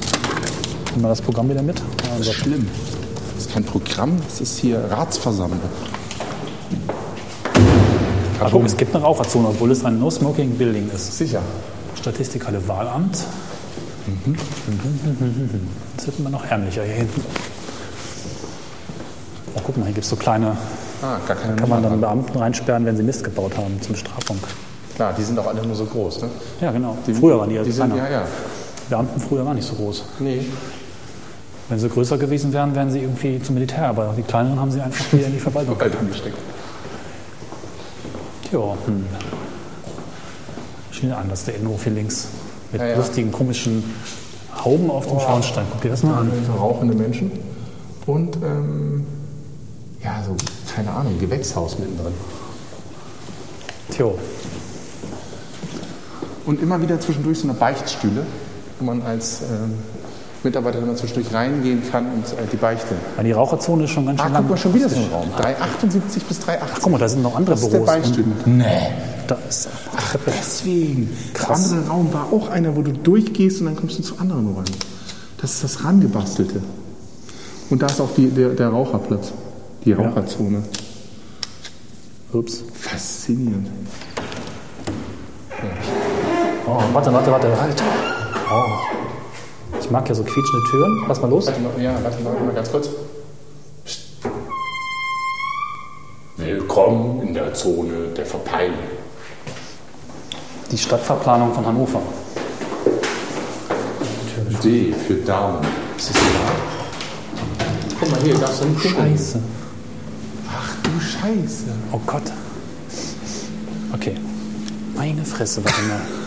Nehmen wir das Programm wieder mit. Ja, Das ist schlimm. Das ist kein Programm, das ist hier Ratsversammlung. Guck, es gibt eine Raucherzone, obwohl es ein No-Smoking-Building ist. Sicher. Statistikhalle Wahlamt. Mhm. Das wird immer noch ärmlicher hier hinten. Oh, guck mal, hier gibt es so kleine, Ah, gar keine kann man dann. Beamten reinsperren, wenn sie Mist gebaut haben, zum Strafung. Klar, die sind auch alle nur so groß, ne? Ja, genau. früher waren die ja Die sind, kleiner. ja, ja. Beamten früher waren nicht so groß. Nee. Wenn sie größer gewesen wären, wären sie irgendwie zum Militär, aber die kleineren haben sie einfach wieder in die Verwaltung. Wald angesteckt. Ja, hm. Wieder anders, der Innenhof hier links. Mit Ja, ja. lustigen, komischen Hauben auf dem Schornstein. Guck dir das mal an. Rauchende Menschen. Und, ähm, ja, so, keine Ahnung, Gewächshaus mittendrin. Tjo, Und immer wieder zwischendurch so eine Beichtstühle, wo man als ähm, Mitarbeiter immer zwischendurch reingehen kann und äh, die Beichte. weil die Raucherzone ist schon ganz Ah, schön guck lang. mal, schon wieder so ein Raum. 378 bis 380. Guck mal, da sind noch andere das ist der Büros. Beichtstuhl. Nee. Da ist Ach, deswegen. Krass. Der andere Raum war auch einer, wo du durchgehst und dann kommst du zu anderen Räumen. Das ist das Rangebastelte. Und da ist auch die, der, der Raucherplatz. Die Raucherzone. Ups. Faszinierend. Oh, warte, warte, warte. Halt. Oh. Ich mag ja so quietschende Türen. Lass mal los. Warte mal, ja, warte mal, mal ganz kurz. Psst. Willkommen in der Zone der Verpeilung. Die Stadtverplanung von Hannover. D für Damen. Ist das klar? Guck mal hier, darfst du nicht gucken. Scheiße. Ach du Scheiße. Oh Gott. Okay. Meine Fresse, warte mal.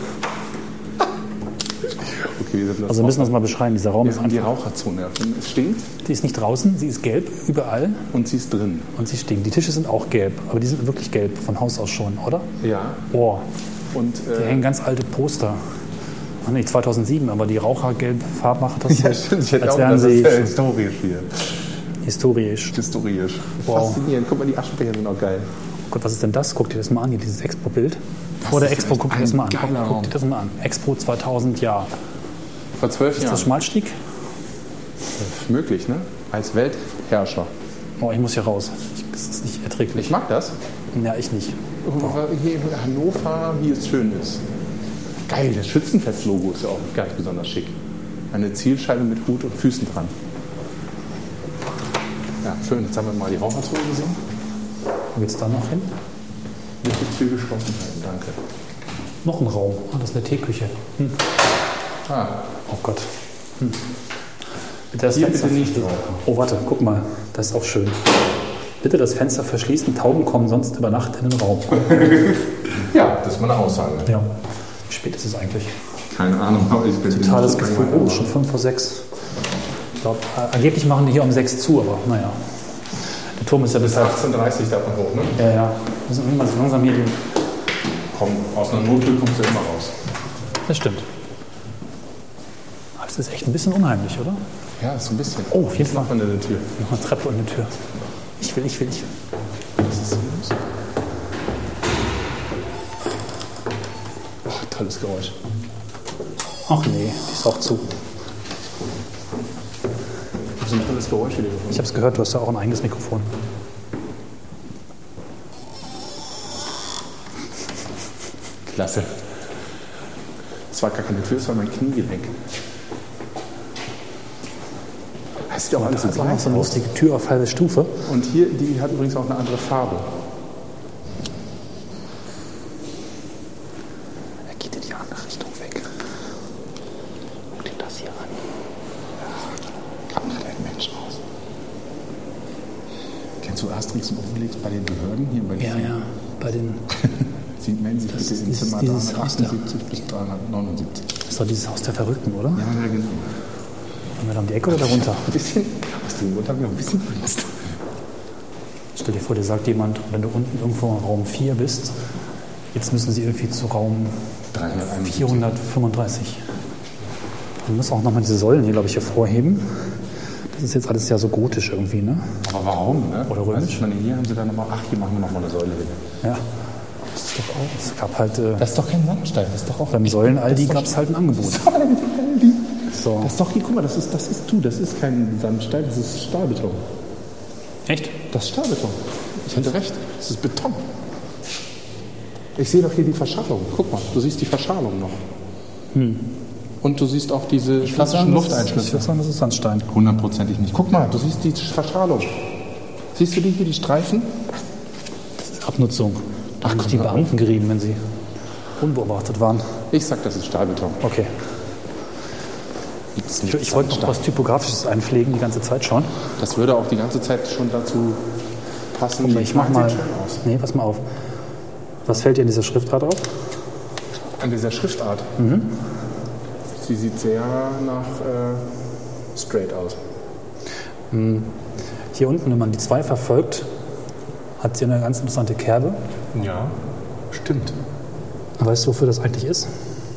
Das Also wir müssen das mal beschreiben. Dieser Raum wir ist haben die einfach. Raucherzone erfunden. Es stinkt Die ist nicht draußen, sie ist gelb überall und sie ist drin. und sie stinkt. Die Tische sind auch gelb, aber die sind wirklich gelb, von Haus aus schon, oder? Ja. Boah, Und hier äh, hängen ganz alte Poster. Ach nee, 2007, aber die Rauchergelb Farb macht das so, Ich hätte als auch wären das sie ist äh, historisch hier. historisch. Historisch. Wow. Faszinierend. Guck mal, die Aschenbecher sind auch geil. Oh Gott, was ist denn das? Guck dir das mal an, hier dieses Expo-Bild. Vor der Expo, guck dir das mal an. Guck, guck dir das mal an. Expo 2000, ja. Vor zwölf Ist Jahren. das Schmalstieg? möglich, ne? Als Weltherrscher. Oh, ich muss hier raus. Ich, das ist nicht erträglich. Ich mag das. Ja, ich nicht. Hier in Hannover, wie es schön ist. Geil, das Schützenfest-Logo ist ja auch ganz besonders schick. Eine Zielscheibe mit Hut und Füßen dran. Ja, schön. Jetzt haben wir mal die Raucherzone gesehen. Wo geht's da noch hin? Mit die Tür geschlossen halten, danke. Noch ein Raum. Ah, das ist eine Teeküche. Hm. Ah, Oh Gott. Hm. Bitte das Hier Fenster bitte nicht. Oh, warte, guck mal. Das ist auch schön. Bitte das Fenster verschließen. Tauben kommen sonst über Nacht in den Raum. ja, das ist mal eine Aussage. Ja. Wie spät ist es eigentlich? Keine Ahnung, aber ich bin Totales Gefühl. Oh, schon 5 vor 6. Ich glaube, äh, angeblich machen die hier um 6 zu, aber naja. Der Turm ist ja bis Bis 18.30 Uhr darf man hoch, ne? Ja, ja. Wir müssen irgendwann so langsam hier den. Komm, aus einer Nottür kommst du immer raus. Das stimmt. Das ist echt ein bisschen unheimlich, oder? Ja, so ein bisschen. Oh, auf jeden Fall. Noch eine Tür. Noch eine Treppe und eine Tür. Ich will, ich will, ich will. Was ist hier los? Ach, tolles Geräusch. Ach nee, die ist auch zu. Ich habe ein tolles Geräusch wieder gefunden. Ich habe gehört, du hast ja auch ein eigenes Mikrofon. Klasse. Das war gar keine Tür, das war mein Kniegelenk. Das sieht auch alles so Das ist gleich so eine lustige Tür auf halbe Stufe. Und hier, die hat übrigens auch eine andere Farbe. Er geht in die andere Richtung weg. Guck dir das hier an. Kann man ein Mensch aus. Kennst du Asterix und Obelix bei den Behörden hier in Berlin? Ja, ja. Bei den. Sie melden sich Das bitte ist in dieses- Zimmer dieses Haus da. 378 bis 379. Das ist doch dieses Haus der Verrückten, oder? Ja, ja, genau. Haben wir da um die Ecke oder darunter? Ein bisschen, aus dem Grund haben wir ein bisschen Angst. Stell dir vor, dir sagt jemand, wenn du unten irgendwo in Raum 4 bist, jetzt müssen sie irgendwie zu Raum 371. 435. Man muss auch nochmal diese Säulen hier, glaube ich, hervorheben. Das ist jetzt alles ja so gotisch irgendwie, ne? Aber warum, ne? Oder römisch? Also, ich hier haben sie dann nochmal, ach, hier machen wir nochmal eine Säule hin. Ja. Das ist doch auch. Es gab halt äh, Das ist doch kein Sandstein, das ist doch auch. beim Säulen-Aldi gab es halt ein Angebot. So. Das ist doch hier, guck mal, das ist, das ist du, das ist kein Sandstein, das ist Stahlbeton. Echt? Das ist Stahlbeton. Ich hatte recht, das ist Beton. Ich sehe doch hier die Verschalung. Guck mal, du siehst die Verschalung noch. Und du siehst auch diese klassischen Ich würde Lufteinschlüsse. sagen, das ist Sandstein. Hundertprozentig nicht. Guck mal, du siehst die Verschalung. Siehst du die hier, die Streifen? Abnutzung. Da haben sich die Beamten gerieben, wenn sie unbeobachtet waren. Ich sag, das ist Stahlbeton. Okay. Ich, ich wollte noch was Typografisches einpflegen die ganze Zeit schon. Das würde auch die ganze Zeit schon dazu passen. Die ich mach mal. sieht schön aus. Nee, pass mal auf. Was fällt dir in dieser Schriftart auf? An dieser Schriftart. Sie sieht sehr nach äh, straight aus. Hier unten, wenn man die 2 verfolgt, hat sie eine ganz interessante Kerbe. Ja, stimmt. Weißt du, wofür das eigentlich ist?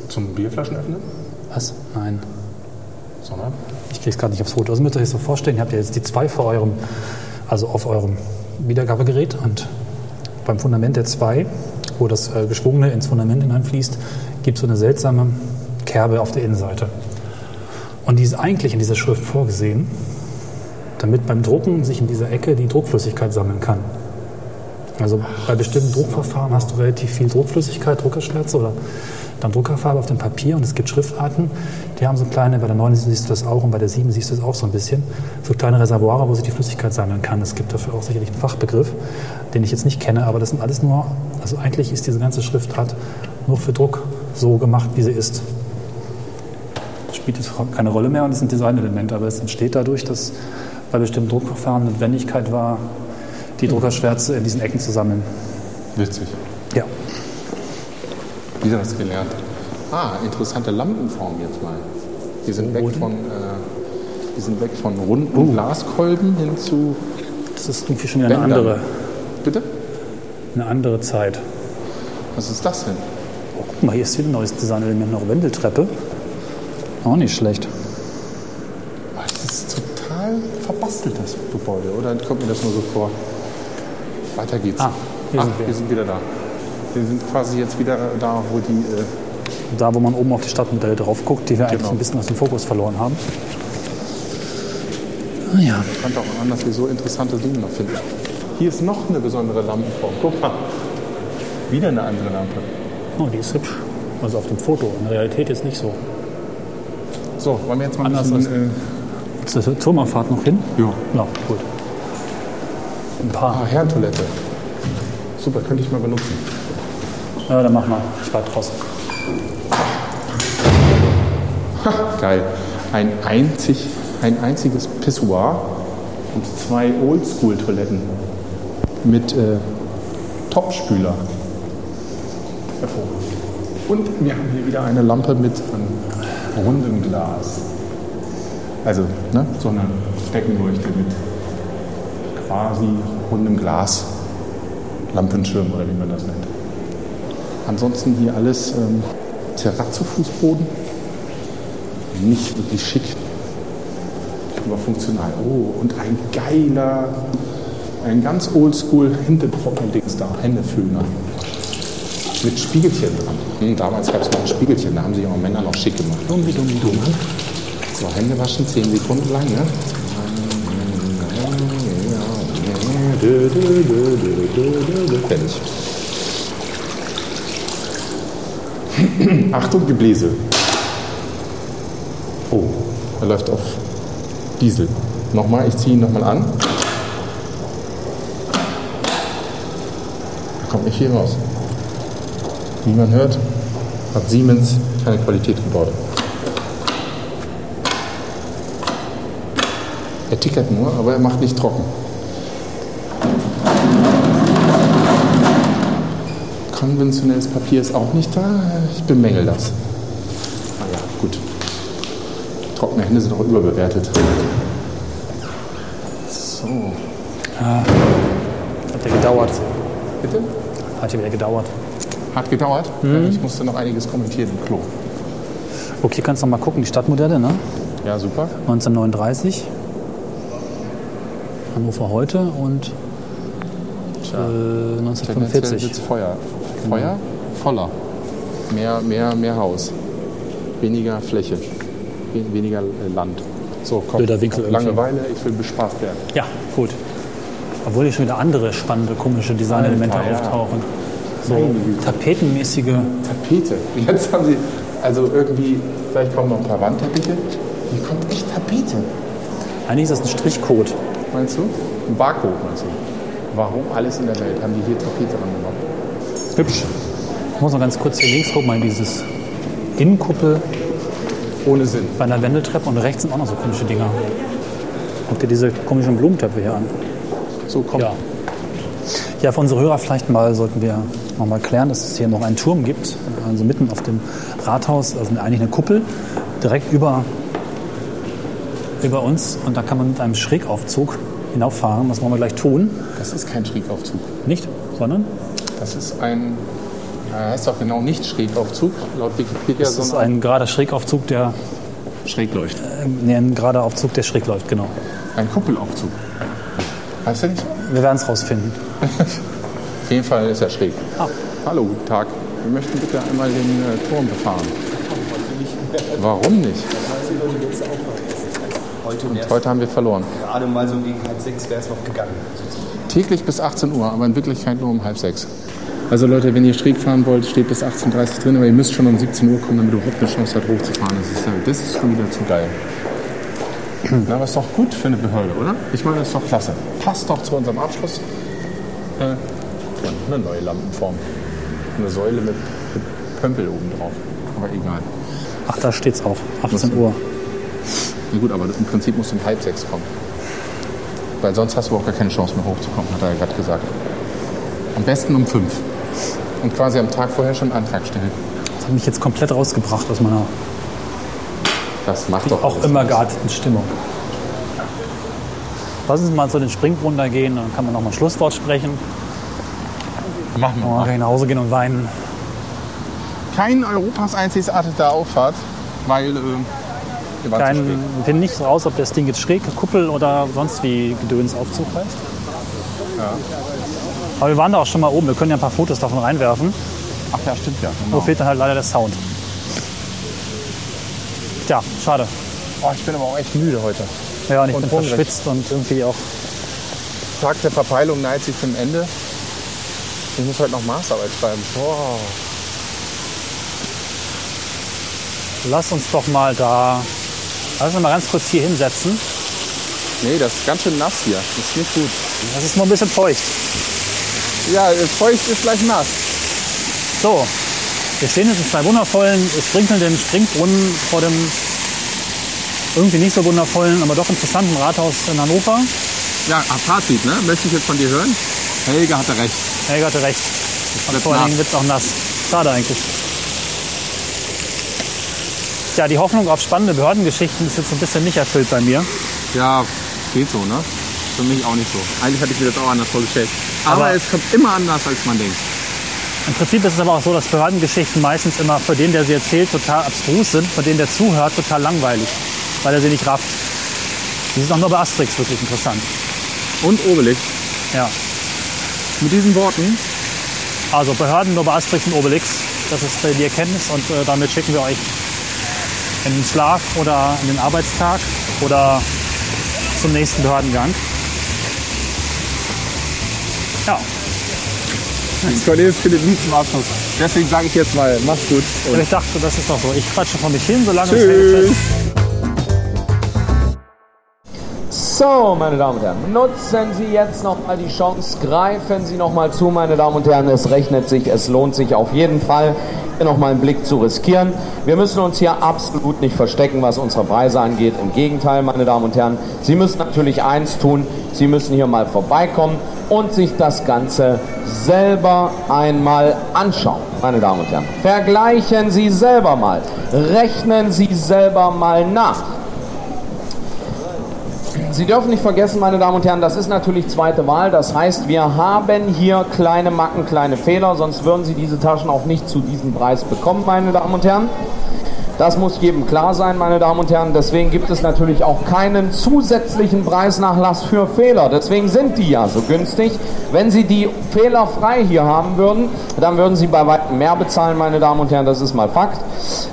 Zum Bierflaschenöffnen? Was? Nein. Sondern? Ich kriege es gerade nicht aufs Foto. Also müsst ihr euch so vorstellen, ihr habt ja jetzt die 2 vor eurem, also auf eurem Wiedergabegerät und beim Fundament der 2, wo das äh, Geschwungene ins Fundament hineinfließt, gibt es so eine seltsame Kerbe auf der Innenseite. Und die ist eigentlich in dieser Schrift vorgesehen, damit beim Drucken sich in dieser Ecke die Druckflüssigkeit sammeln kann. Also bei bestimmten Druckverfahren hast du relativ viel Druckflüssigkeit, Druckerschwärze oder dann Druckerfarbe auf dem Papier und es gibt Schriftarten, die haben so kleine, bei der 9 siehst du das auch und bei der 7 siehst du das auch so ein bisschen, so kleine Reservoire, wo sich die Flüssigkeit sammeln kann. Es gibt dafür auch sicherlich einen Fachbegriff, den ich jetzt nicht kenne, aber das sind alles nur, also eigentlich ist diese ganze Schriftart nur für Druck so gemacht, wie sie ist. Spielt jetzt keine Rolle mehr und ist ein Designelement, aber es entsteht dadurch, dass bei bestimmten Druckverfahren Notwendigkeit war, die Druckerschwärze in diesen Ecken zu sammeln. Witzig. Ja. Wieder was gelernt. Ah, interessante Lampenform jetzt mal. Die sind weg von, äh, die sind weg von runden Glaskolben hin zu Das ist irgendwie schon wieder eine Bändern. andere, Bitte? eine andere Zeit. Was ist das denn? Oh, guck mal, hier ist wieder ein neues Designelement, noch Wendeltreppe. Auch nicht schlecht. Ah, Das ist total verbastelt, das Gebäude. Oder kommt mir das nur so vor? Weiter geht's. Ah, hier ah, sind wir. wir sind wieder da. Wir sind quasi jetzt wieder da, wo die. Äh, Da, wo man oben auf die Stadtmodelle drauf guckt, die wir eigentlich Genau. ein bisschen aus dem Fokus verloren haben. Ah ja, ich kann auch an, dass wir so interessante Dinge noch finden. Hier ist noch eine besondere Lampenform. Guck mal. Wieder eine andere Lampe. oh, die ist hübsch. Also auf dem Foto, in der Realität jetzt nicht so. So, wollen wir jetzt mal ein Anders bisschen. Ist das zur Turmauffahrt noch hin? Äh, ja. Ja, gut. Ein paar. Ah, Herrentoilette. Super, könnte ich mal benutzen. Ja, dann mach mal. Ich warte draußen. Geil. Ein, einzig, ein einziges Pissoir und zwei Oldschool-Toiletten mit äh, Topspüler. Hervorragend. Und wir haben hier wieder eine Lampe mit rundem Glas. Also ne, so eine Deckenleuchte mit quasi rundem Glas. Lampenschirm oder wie man das nennt. Ansonsten hier alles ähm, Terrazzo-Fußboden nicht wirklich schick, aber funktional. Oh, und ein geiler, ein ganz oldschool Hintertrocknen-Dings da, Händeföhner. Mit Spiegelchen dran. Hm, damals gab es noch ein Spiegelchen, da haben sich auch Männer noch schick gemacht. Dummi, dummi, dummi. So, Hände waschen, 10 Sekunden lang, ne? Fertig. Achtung, Gebläse. Oh, er läuft auf Diesel. Nochmal, ich ziehe ihn nochmal an. Er kommt nicht viel raus. Wie man hört, hat Siemens keine Qualität gebaut. Er tickert nur, aber er macht nicht trocken. Konventionelles Papier ist auch nicht da. Ich bemängel das. Naja, gut. Trockene Hände sind auch überbewertet. So, Hat ja gedauert. bitte? Hat ja wieder gedauert. Hat gedauert. Ich musste noch einiges kommentieren im Klo. Okay, kannst noch mal gucken, die Stadtmodelle, ne? Ja, super. 1939. Hannover heute und äh, Tendenziell 1945. wird's Feuer. Feuer? Voller. Mehr, mehr, mehr Haus. Weniger Fläche. Wen- Weniger äh, Land. So, komm. Blöder Winkel irgendwie. Langeweile, ich will bespaßt werden. Ja, gut. Obwohl hier schon wieder andere spannende, komische Designelemente Alter, ja. auftauchen. So tapetenmäßige. Tapete. Jetzt haben sie, also irgendwie, vielleicht kommen noch ein paar Wandteppiche. Hier kommt echt Tapete. Eigentlich ist das ein Strichcode. Meinst du? Ein Barcode, meinst du? Warum alles in der Welt haben die hier Tapete rangenommen? Hübsch. Ich muss noch ganz kurz hier links gucken, mal dieses Innenkuppel Ohne Sinn. bei einer Wendeltreppe und rechts sind auch noch so komische Dinger. Guck dir diese komischen Blumentöpfe hier an. So kommt. Ja. Ja, für unsere Hörer vielleicht mal sollten wir noch mal klären, dass es hier noch einen Turm gibt, also mitten auf dem Rathaus, also eigentlich eine Kuppel, direkt über, über uns. Und da kann man mit einem Schrägaufzug hinauffahren. Das wollen wir gleich tun. Das ist kein Schrägaufzug. Nicht, sondern Das ist ein, er heißt doch genau nicht Schrägaufzug, laut Wikipedia, es ist ein gerader Schrägaufzug, der, schräg läuft. äh, nee, ein gerader Aufzug, der schräg läuft, genau. Ein Kuppelaufzug. Heißt der nicht so? Wir werden es rausfinden. Auf jeden Fall ist er schräg. Hallo, guten Tag. Wir möchten bitte einmal den äh, Turm befahren. Warum nicht? Heute Und heute haben wir verloren. gerade mal so gegen halb sechs wäre es noch gegangen. Täglich bis 18 Uhr, aber in Wirklichkeit nur um halb sechs. Also Leute, wenn ihr schräg fahren wollt, steht bis 18.30 Uhr drin, aber ihr müsst schon um 17 Uhr kommen, damit ihr überhaupt eine Chance habt, hochzufahren. Das ist, das ist schon wieder zu geil. Na, aber ist doch gut für eine Behörde, oder? Ich meine, das ist doch klasse. Passt doch zu unserem Abschluss. Äh, eine neue Lampenform. Eine Säule mit, mit Pömpel oben drauf. Aber egal. Ach, da steht's auch. 18 Uhr. Na gut, aber im Prinzip musst du um halb sechs kommen. Weil sonst hast du auch gar keine Chance mehr hochzukommen, hat er gerade gesagt. Am besten um fünf. Und quasi am Tag vorher schon einen Antrag stellen. Das hat mich jetzt komplett rausgebracht aus meiner Das macht doch auch immer gearteten Stimmung. Lass uns mal zu den Springbrunnen gehen, dann kann man noch mal ein Schlusswort sprechen. Machen wir dann kann mal. ich nach Hause gehen und weinen. Kein Europas einzigartige Auffahrt, weil äh, wir waren zu Kein, spät. wir finden nicht raus, ob das Ding jetzt schräg, Kuppel oder sonst wie Gedönsaufzug heißt. Aber wir waren da auch schon mal oben. Wir können ja ein paar Fotos davon reinwerfen. Ach ja, stimmt ja. Nur Genau. fehlt dann halt leider der Sound. Tja, schade. Oh, ich bin aber auch echt müde heute. Ja, und ich Und bin hungrig. verschwitzt und irgendwie auch. Tag der Verpeilung neigt sich zum Ende. Ich muss heute noch Masterarbeit schreiben. Boah. Lass uns doch mal da. Lass uns mal ganz kurz hier hinsetzen. Nee, das ist ganz schön nass hier. Das ist nicht gut. Das ist nur ein bisschen feucht. Ja, feucht ist gleich nass. So, wir stehen jetzt in zwei wundervollen, sprinkelnden Springbrunnen vor dem irgendwie nicht so wundervollen, aber doch interessanten Rathaus in Hannover. Ja, Fazit, ne? Möchte ich jetzt von dir hören? Helge hatte recht. Helga hatte recht. Und vor allen. Dingen wird es auch nass. Schade eigentlich. Ja, die Hoffnung auf spannende Behördengeschichten ist jetzt ein bisschen nicht erfüllt bei mir. Ja, geht so, ne? Für mich auch nicht so. Eigentlich hatte ich mir das auch anders vorgestellt. Aber, Aber- es kommt immer anders, als man denkt. Im Prinzip ist es aber auch so, dass Behördengeschichten meistens immer für den, der sie erzählt, total abstrus sind, für den, der zuhört, total langweilig, weil er sie nicht rafft. Die sind auch nur bei Asterix wirklich interessant. Und Obelix. Ja. Mit diesen Worten, Also Behörden nur bei Asterix und Obelix. Das ist die Erkenntnis und äh, damit schicken wir euch in den Schlaf oder in den Arbeitstag oder zum nächsten Behördengang. Ja, Cornelis findet nie zum Abschluss. Deswegen sage ich jetzt mal, mach's gut. Und ich dachte, das ist doch so. Ich quatsche vor mich hin, solange Tschüss. So, meine Damen und Herren, nutzen Sie jetzt nochmal die Chance, greifen Sie nochmal zu, meine Damen und Herren. Es rechnet sich, es lohnt sich auf jeden Fall, nochmal einen Blick zu riskieren. Wir müssen uns hier absolut nicht verstecken, was unsere Preise angeht. Im Gegenteil, meine Damen und Herren, Sie müssen natürlich eins tun, Sie müssen hier mal vorbeikommen und sich das Ganze selber einmal anschauen, meine Damen und Herren. Vergleichen Sie selber mal, rechnen Sie selber mal nach. Sie dürfen nicht vergessen, meine Damen und Herren, das ist natürlich zweite Wahl. Das heißt, wir haben hier kleine Macken, kleine Fehler, sonst würden Sie diese Taschen auch nicht zu diesem Preis bekommen, meine Damen und Herren. Das muss jedem klar sein, meine Damen und Herren. Deswegen gibt es natürlich auch keinen zusätzlichen Preisnachlass für Fehler. Deswegen sind die ja so günstig. Wenn Sie die fehlerfrei hier haben würden, dann würden Sie bei weitem mehr bezahlen, meine Damen und Herren. Das ist mal Fakt.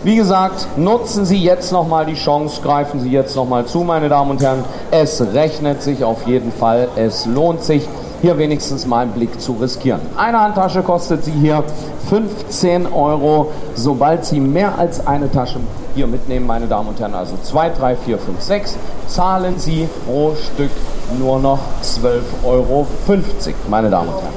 Wie gesagt, nutzen Sie jetzt nochmal die Chance, greifen Sie jetzt nochmal zu, meine Damen und Herren. Es rechnet sich auf jeden Fall. Es lohnt sich hier wenigstens mal einen Blick zu riskieren. Eine Handtasche kostet Sie hier 15 Euro, sobald Sie mehr als eine Tasche hier mitnehmen, meine Damen und Herren, also 2, 3, 4, 5, 6, zahlen Sie pro Stück nur noch 12,50 Euro, meine Damen und Herren.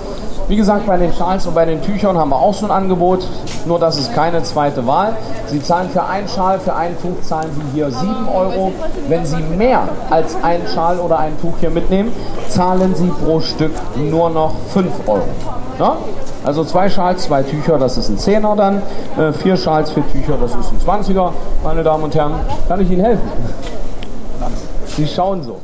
Wie gesagt, bei den Schals und bei den Tüchern haben wir auch so ein Angebot, nur das ist keine zweite Wahl. Sie zahlen für einen Schal, für ein Tuch zahlen Sie hier 7 Euro. Wenn Sie mehr als einen Schal oder ein Tuch hier mitnehmen, zahlen Sie pro Stück nur noch 5 Euro. Ja? Also zwei Schals, zwei Tücher, das ist ein Zehner dann. Äh, vier Schals, vier Tücher, das ist ein 20er. Meine Damen und Herren, kann ich Ihnen helfen? Sie schauen so.